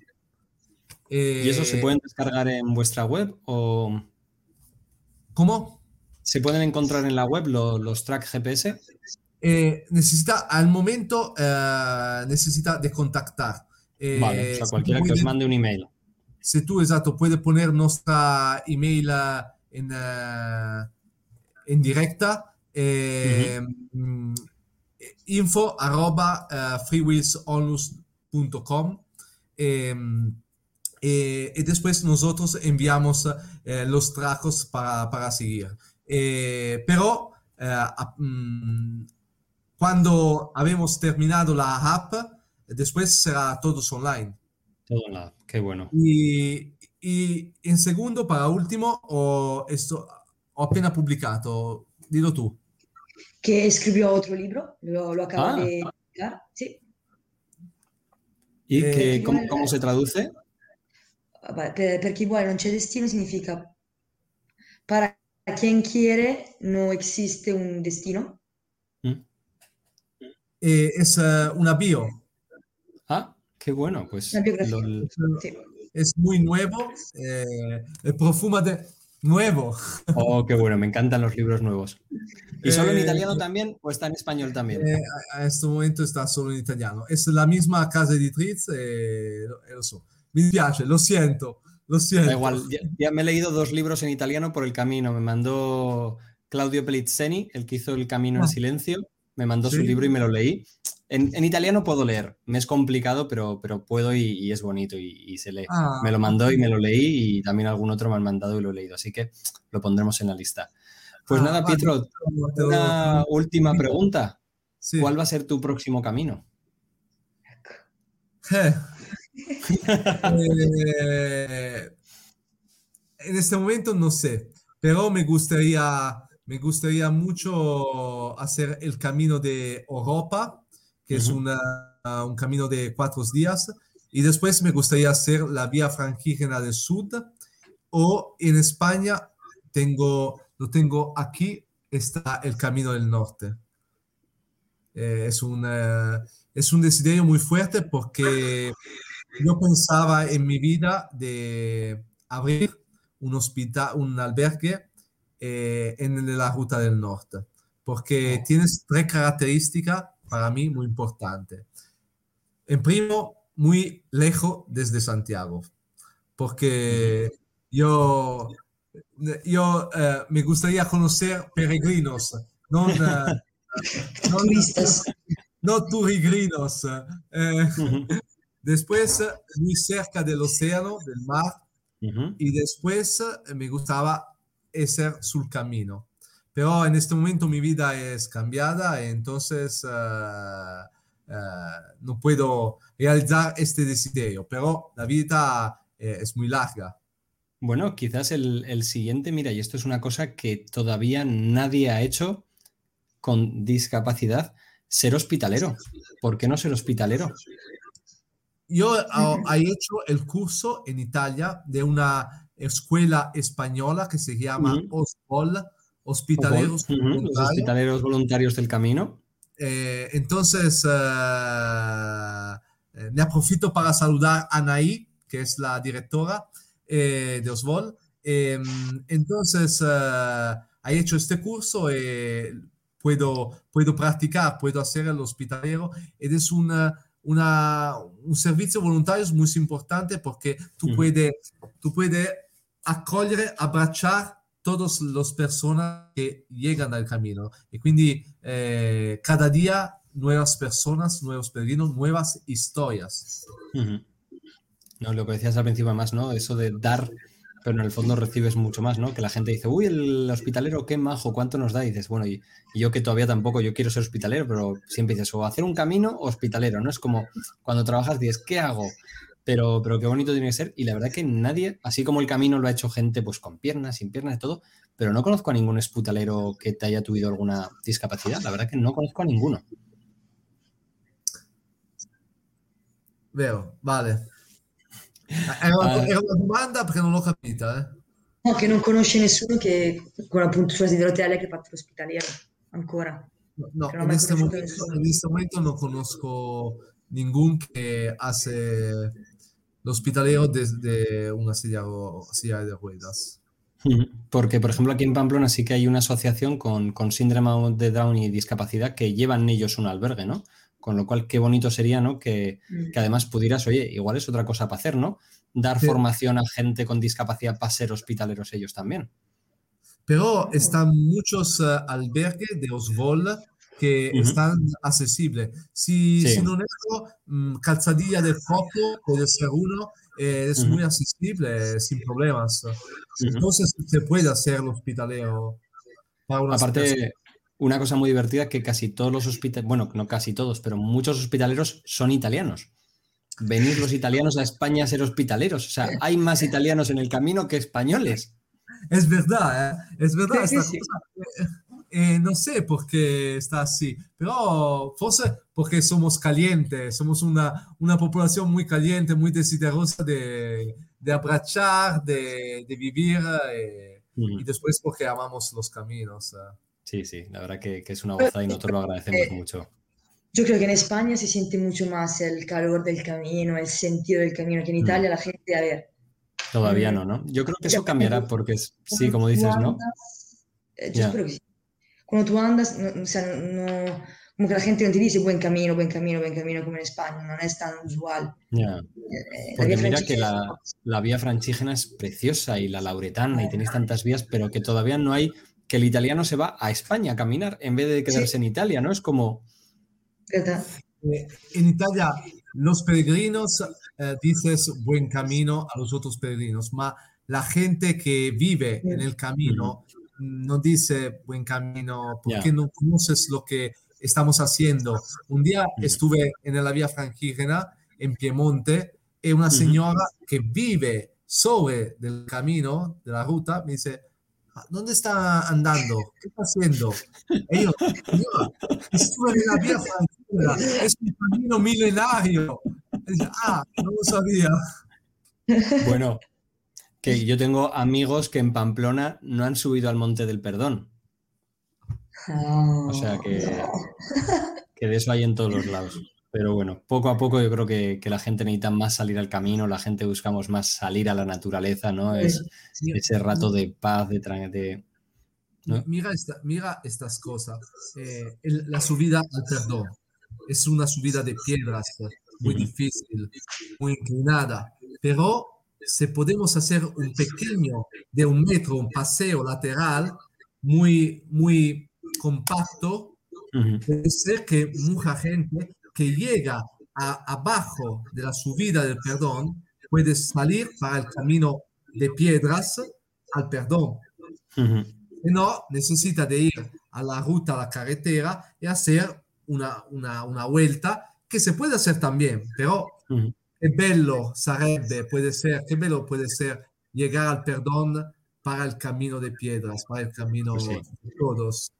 Eh, ¿Y eso se pueden descargar en vuestra web o...? ¿Cómo? ¿Se pueden encontrar en la web los, los track GPS? Eh, necesita, al momento, uh, necesita de contactar. Eh, vale, o sea, cualquiera puede, que os mande un email. Si tú, exacto, puede poner nuestra email en, uh, en directa, eh, uh -huh. info arroba freewheelsonlus.com eh, eh, y después nosotros enviamos eh, los trabajos para, para seguir. pero um, cuando habemos terminado la app, después será todo online. Todo la app, qué bueno. Y, y en segundo, para último, o esto, ho appena publicato, dilo tú. che escribió otro libro, lo, lo acaba ah. de publicar. Sí. ¿Y que, cómo, cómo, se traduce? Per, per, chi vuole non c'è destino significa para quien quiere no existe un destino. Eh, es uh, una bio. Ah, qué bueno, pues. Lo, sí. Es muy nuevo, eh, el profuma de nuevo. Oh, qué bueno, me encantan los libros nuevos. ¿Y solo en eh, italiano también o está en español también? Eh, a este momento está solo en italiano. Es la misma casa editrice, eh, lo so. Mi piace, lo siento, lo siento. Da igual, ya, ya, me he leído dos libros en italiano por el camino. Me mandó Claudio Pelizzeni, el que hizo El Camino ah. en Silencio, me mandó ¿Sí? su libro y me lo leí. En, en, italiano puedo leer, me es complicado, pero, pero puedo y, y es bonito y, y se lee. Ah, me lo mandó y me lo leí y también algún otro me han mandado y lo he leído, así que lo pondremos en la lista. Pues ah, nada, vale. Pietro, una última pregunta. Sí. ¿Cuál va a ser tu próximo camino? eh, en este momento no sé, pero me gustaría, me gustaría mucho hacer el camino de Europa que uh -huh. es una, un camino de cuatro días. Y después me gustaría hacer la vía franquígena del sur. O en España tengo, lo tengo aquí, está el camino del norte. Eh, es, un, es un desiderio muy fuerte porque yo pensaba en mi vida de abrir un hospital, un albergue eh, en la ruta del norte, porque oh. tienes tres características para mí muy importante. En primo, muy lejos desde Santiago, porque yo, yo uh, me gustaría conocer peregrinos, no, uh, no turistas. No turigrinos. Eh, después, muy cerca del océano, del mar, uh -huh. y después me gustaba ser sul camino. Pero en este momento mi vida es cambiada, entonces uh, uh, no puedo realizar este desiderio, pero la vida eh, es muy larga. Bueno, quizás el, el, siguiente, mira, y esto es una cosa que todavía nadie ha hecho con discapacidad, ser hospitalero. ¿Por qué no ser hospitalero? Yo he hecho el curso en Italia de una escuela española que se llama uh -huh. OSPOL, hospitaleros, uh -huh, los hospitaleros voluntarios del camino. Eh, entonces, uh, me aprofito para saludar a Anaí, que es la directora eh, de Oswald. Eh, entonces, ha hecho este curso y puedo, puedo practicar, puedo hacer el hospitalero. Es una, una, un servicio voluntario muy importante porque tú puedes, tú puedes acoger, abrazar todas las personas que llegan al camino. Y quindi eh, cada día nuevas personas, nuevos peregrinos, nuevas historias. No, lo que decías al principio más, ¿no? Eso de dar, pero en el fondo recibes mucho más, ¿no? Que la gente dice, uy, el hospitalero, qué majo, ¿cuánto nos da? Y dices, bueno, y, yo que todavía tampoco, yo quiero ser hospitalero, pero siempre dices, o hacer un camino hospitalero, ¿no? Es como cuando trabajas dices, ¿qué hago? Pero, pero qué bonito tiene que ser. Y la verdad que nadie, así como el camino lo ha hecho gente pues con piernas, sin piernas, y todo, pero no conozco a ningún hospitalero que te haya tuvido alguna discapacidad. La verdad que no conozco a ninguno. Vero, vale. Era una, era una domanda perché non l'ho capita. Eh. No, che non conosce nessuno che con appunto sulla Siderotella che ha fatto l'ospitaliero ancora. No, no en, este momento, en este momento no conozco ningún que hace hospitalero desde una silla, silla de ruedas. Porque, por ejemplo, aquí en Pamplona sí que hay una asociación con, con síndrome de Down y discapacidad que llevan ellos un albergue, ¿no? Con lo cual, qué bonito sería, ¿no? Que, mm. que además pudieras, oye, igual es otra cosa para hacer, ¿no? Dar formación a gente con discapacidad para ser hospitaleros ellos también. Pero están muchos uh, albergues de Osvol que uh -huh. están accesibles. Si, sí. si no es um, calzadilla de foto puede ser uno, eh, es uh -huh. muy accesible sin problemas. Entonces se puede hacer el hospitalero. Para Aparte, una cosa muy divertida que casi todos los hospitaleros, bueno, no casi todos, pero muchos hospitaleros son italianos. Venir los italianos a España a ser hospitaleros. O sea, hay más italianos en el camino que españoles. Es verdad, ¿eh? es verdad. Sí, sí, cosa, eh, no sé por qué está así, pero forse porque somos calientes, somos una, una población muy caliente, muy desiderosa de, de abrazar, de, de vivir, eh, mm. y después porque amamos los caminos. ¿eh? Sí, sí, la verdad que, que es una gozada y nosotros lo agradecemos eh, mucho. Yo creo que en España se siente mucho más el calor del camino, el sentido del camino, que en mm. Italia la gente, a ver. Todavía no, ¿no? Yo creo que eso cambiará porque, sí, como dices, ¿no? Yo yeah. espero que sí. Cuando tú andas, no, o sea, no, como que la gente no te dice buen camino, buen camino, buen camino como en España, no es tan usual. Yeah. Eh, porque mira que la, la, vía franchígena es preciosa y la lauretana y tenéis tantas vías, pero que todavía no hay que el italiano se va a España a caminar en vez de quedarse sí. en Italia, ¿no? Es como... Eh, en Italia, los peregrinos eh, dices buen camino a los otros peregrinos, ma la gente que vive en el camino no dice buen camino porque yeah. no conoces lo que estamos haciendo. Un día estuve en la vía franquígena en Piemonte y una señora uh -huh. que vive sobre del camino, de la ruta, me dice, ¿Dónde está andando? ¿Qué está haciendo? Y yo, estuve en la vía francesa, es un camino milenario. Dice, ah, no lo sabía. Bueno, que yo tengo amigos que en Pamplona no han subido al Monte del Perdón. O sea que, que de eso hay en todos los lados. Pero bueno, poco a poco yo creo que, que, la gente necesita más salir al camino, la gente buscamos más salir a la naturaleza, ¿no? Es sí. ese rato de paz, de... de ¿no? mira, esta, mira estas cosas. Eh, el, la subida al perdón es una subida de piedras muy uh -huh. difícil, muy inclinada, pero si podemos hacer un pequeño de un metro, un paseo lateral muy, muy compacto, uh -huh. puede ser que mucha gente que llega a, abajo de la subida del perdón puede salir para el camino de piedras al perdón. Uh -huh. Si no, necesita de ir a la ruta, a la carretera y hacer una, una, una vuelta que se puede hacer también, pero uh -huh. Qué bello sarebbe, puede ser, qué bello puede ser llegar al perdón para el camino de piedras, para el camino pues sí. de todos.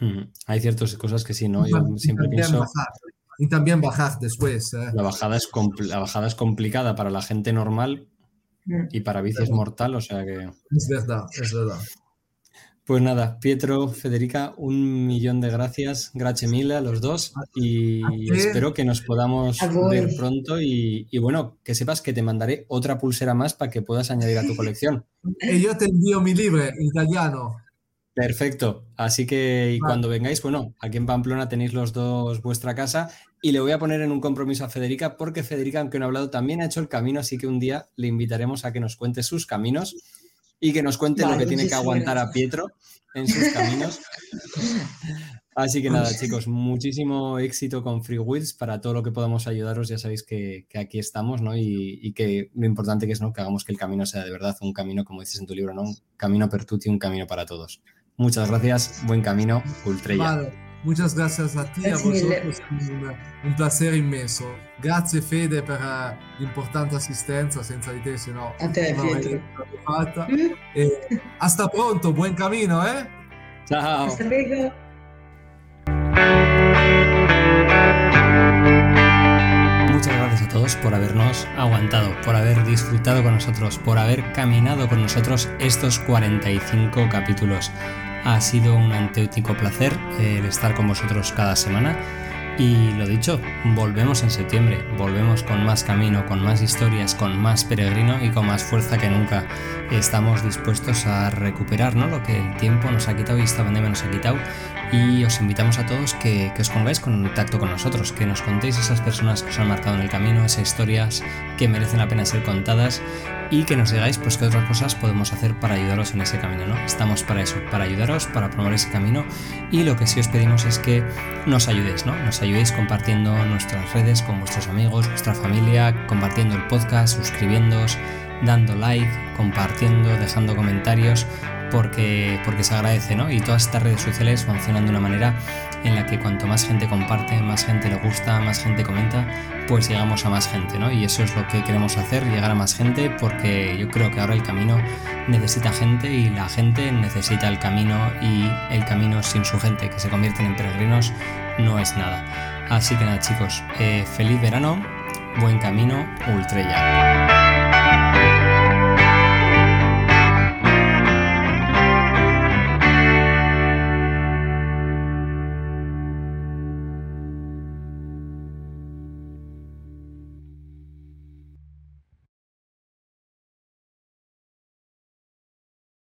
-huh. Hay ciertas cosas que sí, ¿no? Yo siempre pienso... Bajar y también bajar después. ¿eh? La, bajada es la bajada es complicada para la gente normal y para bici es mortal, o sea que... Es verdad, es verdad. Pues nada, Pietro, Federica, un millón de gracias, gracias mil a los dos y espero que nos podamos ver pronto y, y, bueno, que sepas que te mandaré otra pulsera más para que puedas añadir a tu colección. Y yo te envío mi libro italiano. Perfecto. Así que cuando vengáis, bueno, aquí en Pamplona tenéis los dos vuestra casa y le voy a poner en un compromiso a Federica porque Federica, aunque no ha hablado, también ha hecho el camino, así que un día le invitaremos a que nos cuente sus caminos y que nos cuente lo que tiene que aguantar a Pietro en sus caminos. Así que nada, chicos, muchísimo éxito con Free Wheels para todo lo que podamos ayudaros. Ya sabéis que, aquí estamos, ¿no? Y, que lo importante que es, ¿no? Que hagamos que el camino sea de verdad un camino, como dices en tu libro, ¿no? Un camino per tutti, un camino para todos. Muchas gracias, buen camino, Ultrella. Muchas gracias a ti, a vosotros, un, placer inmenso. Gracias Fede por la importante asistencia, senza di te se no... A te, Pietro. Mm. Eh, hasta pronto, buen camino, ¿eh? Ciao. Hasta luego. Muchas gracias a todos por habernos aguantado, por haber disfrutado con nosotros, por haber caminado con nosotros estos 45 capítulos. Ha sido un anteútico placer eh, el estar con vosotros cada semana. Y lo dicho, volvemos en septiembre, volvemos con más camino, con más historias, con más peregrino y con más fuerza que nunca. Estamos dispuestos a recuperar ¿no? lo que el tiempo nos ha quitado y esta pandemia nos ha quitado y os invitamos a todos que, os pongáis en contacto con nosotros, que nos contéis esas personas que os han marcado en el camino, esas historias que merecen la pena ser contadas y que nos digáis pues qué otras cosas podemos hacer para ayudaros en ese camino, ¿no? Estamos para eso, para ayudaros, para promover ese camino y lo que sí os pedimos es que nos ayudéis, ¿no? Nos ayudéis compartiendo nuestras redes con vuestros amigos, vuestra familia, compartiendo el podcast, suscribiéndoos, dando like, compartiendo, dejando comentarios porque, porque se agradece, ¿no? Y todas estas redes sociales funcionan de una manera en la que cuanto más gente comparte, más gente le gusta, más gente comenta, pues llegamos a más gente, ¿no? Y eso es lo que queremos hacer, llegar a más gente, porque yo creo que ahora el camino necesita gente y la gente necesita el camino y el camino sin su gente, que se convierten en peregrinos, no es nada. Así que nada chicos, eh, feliz verano, buen camino, ultrella.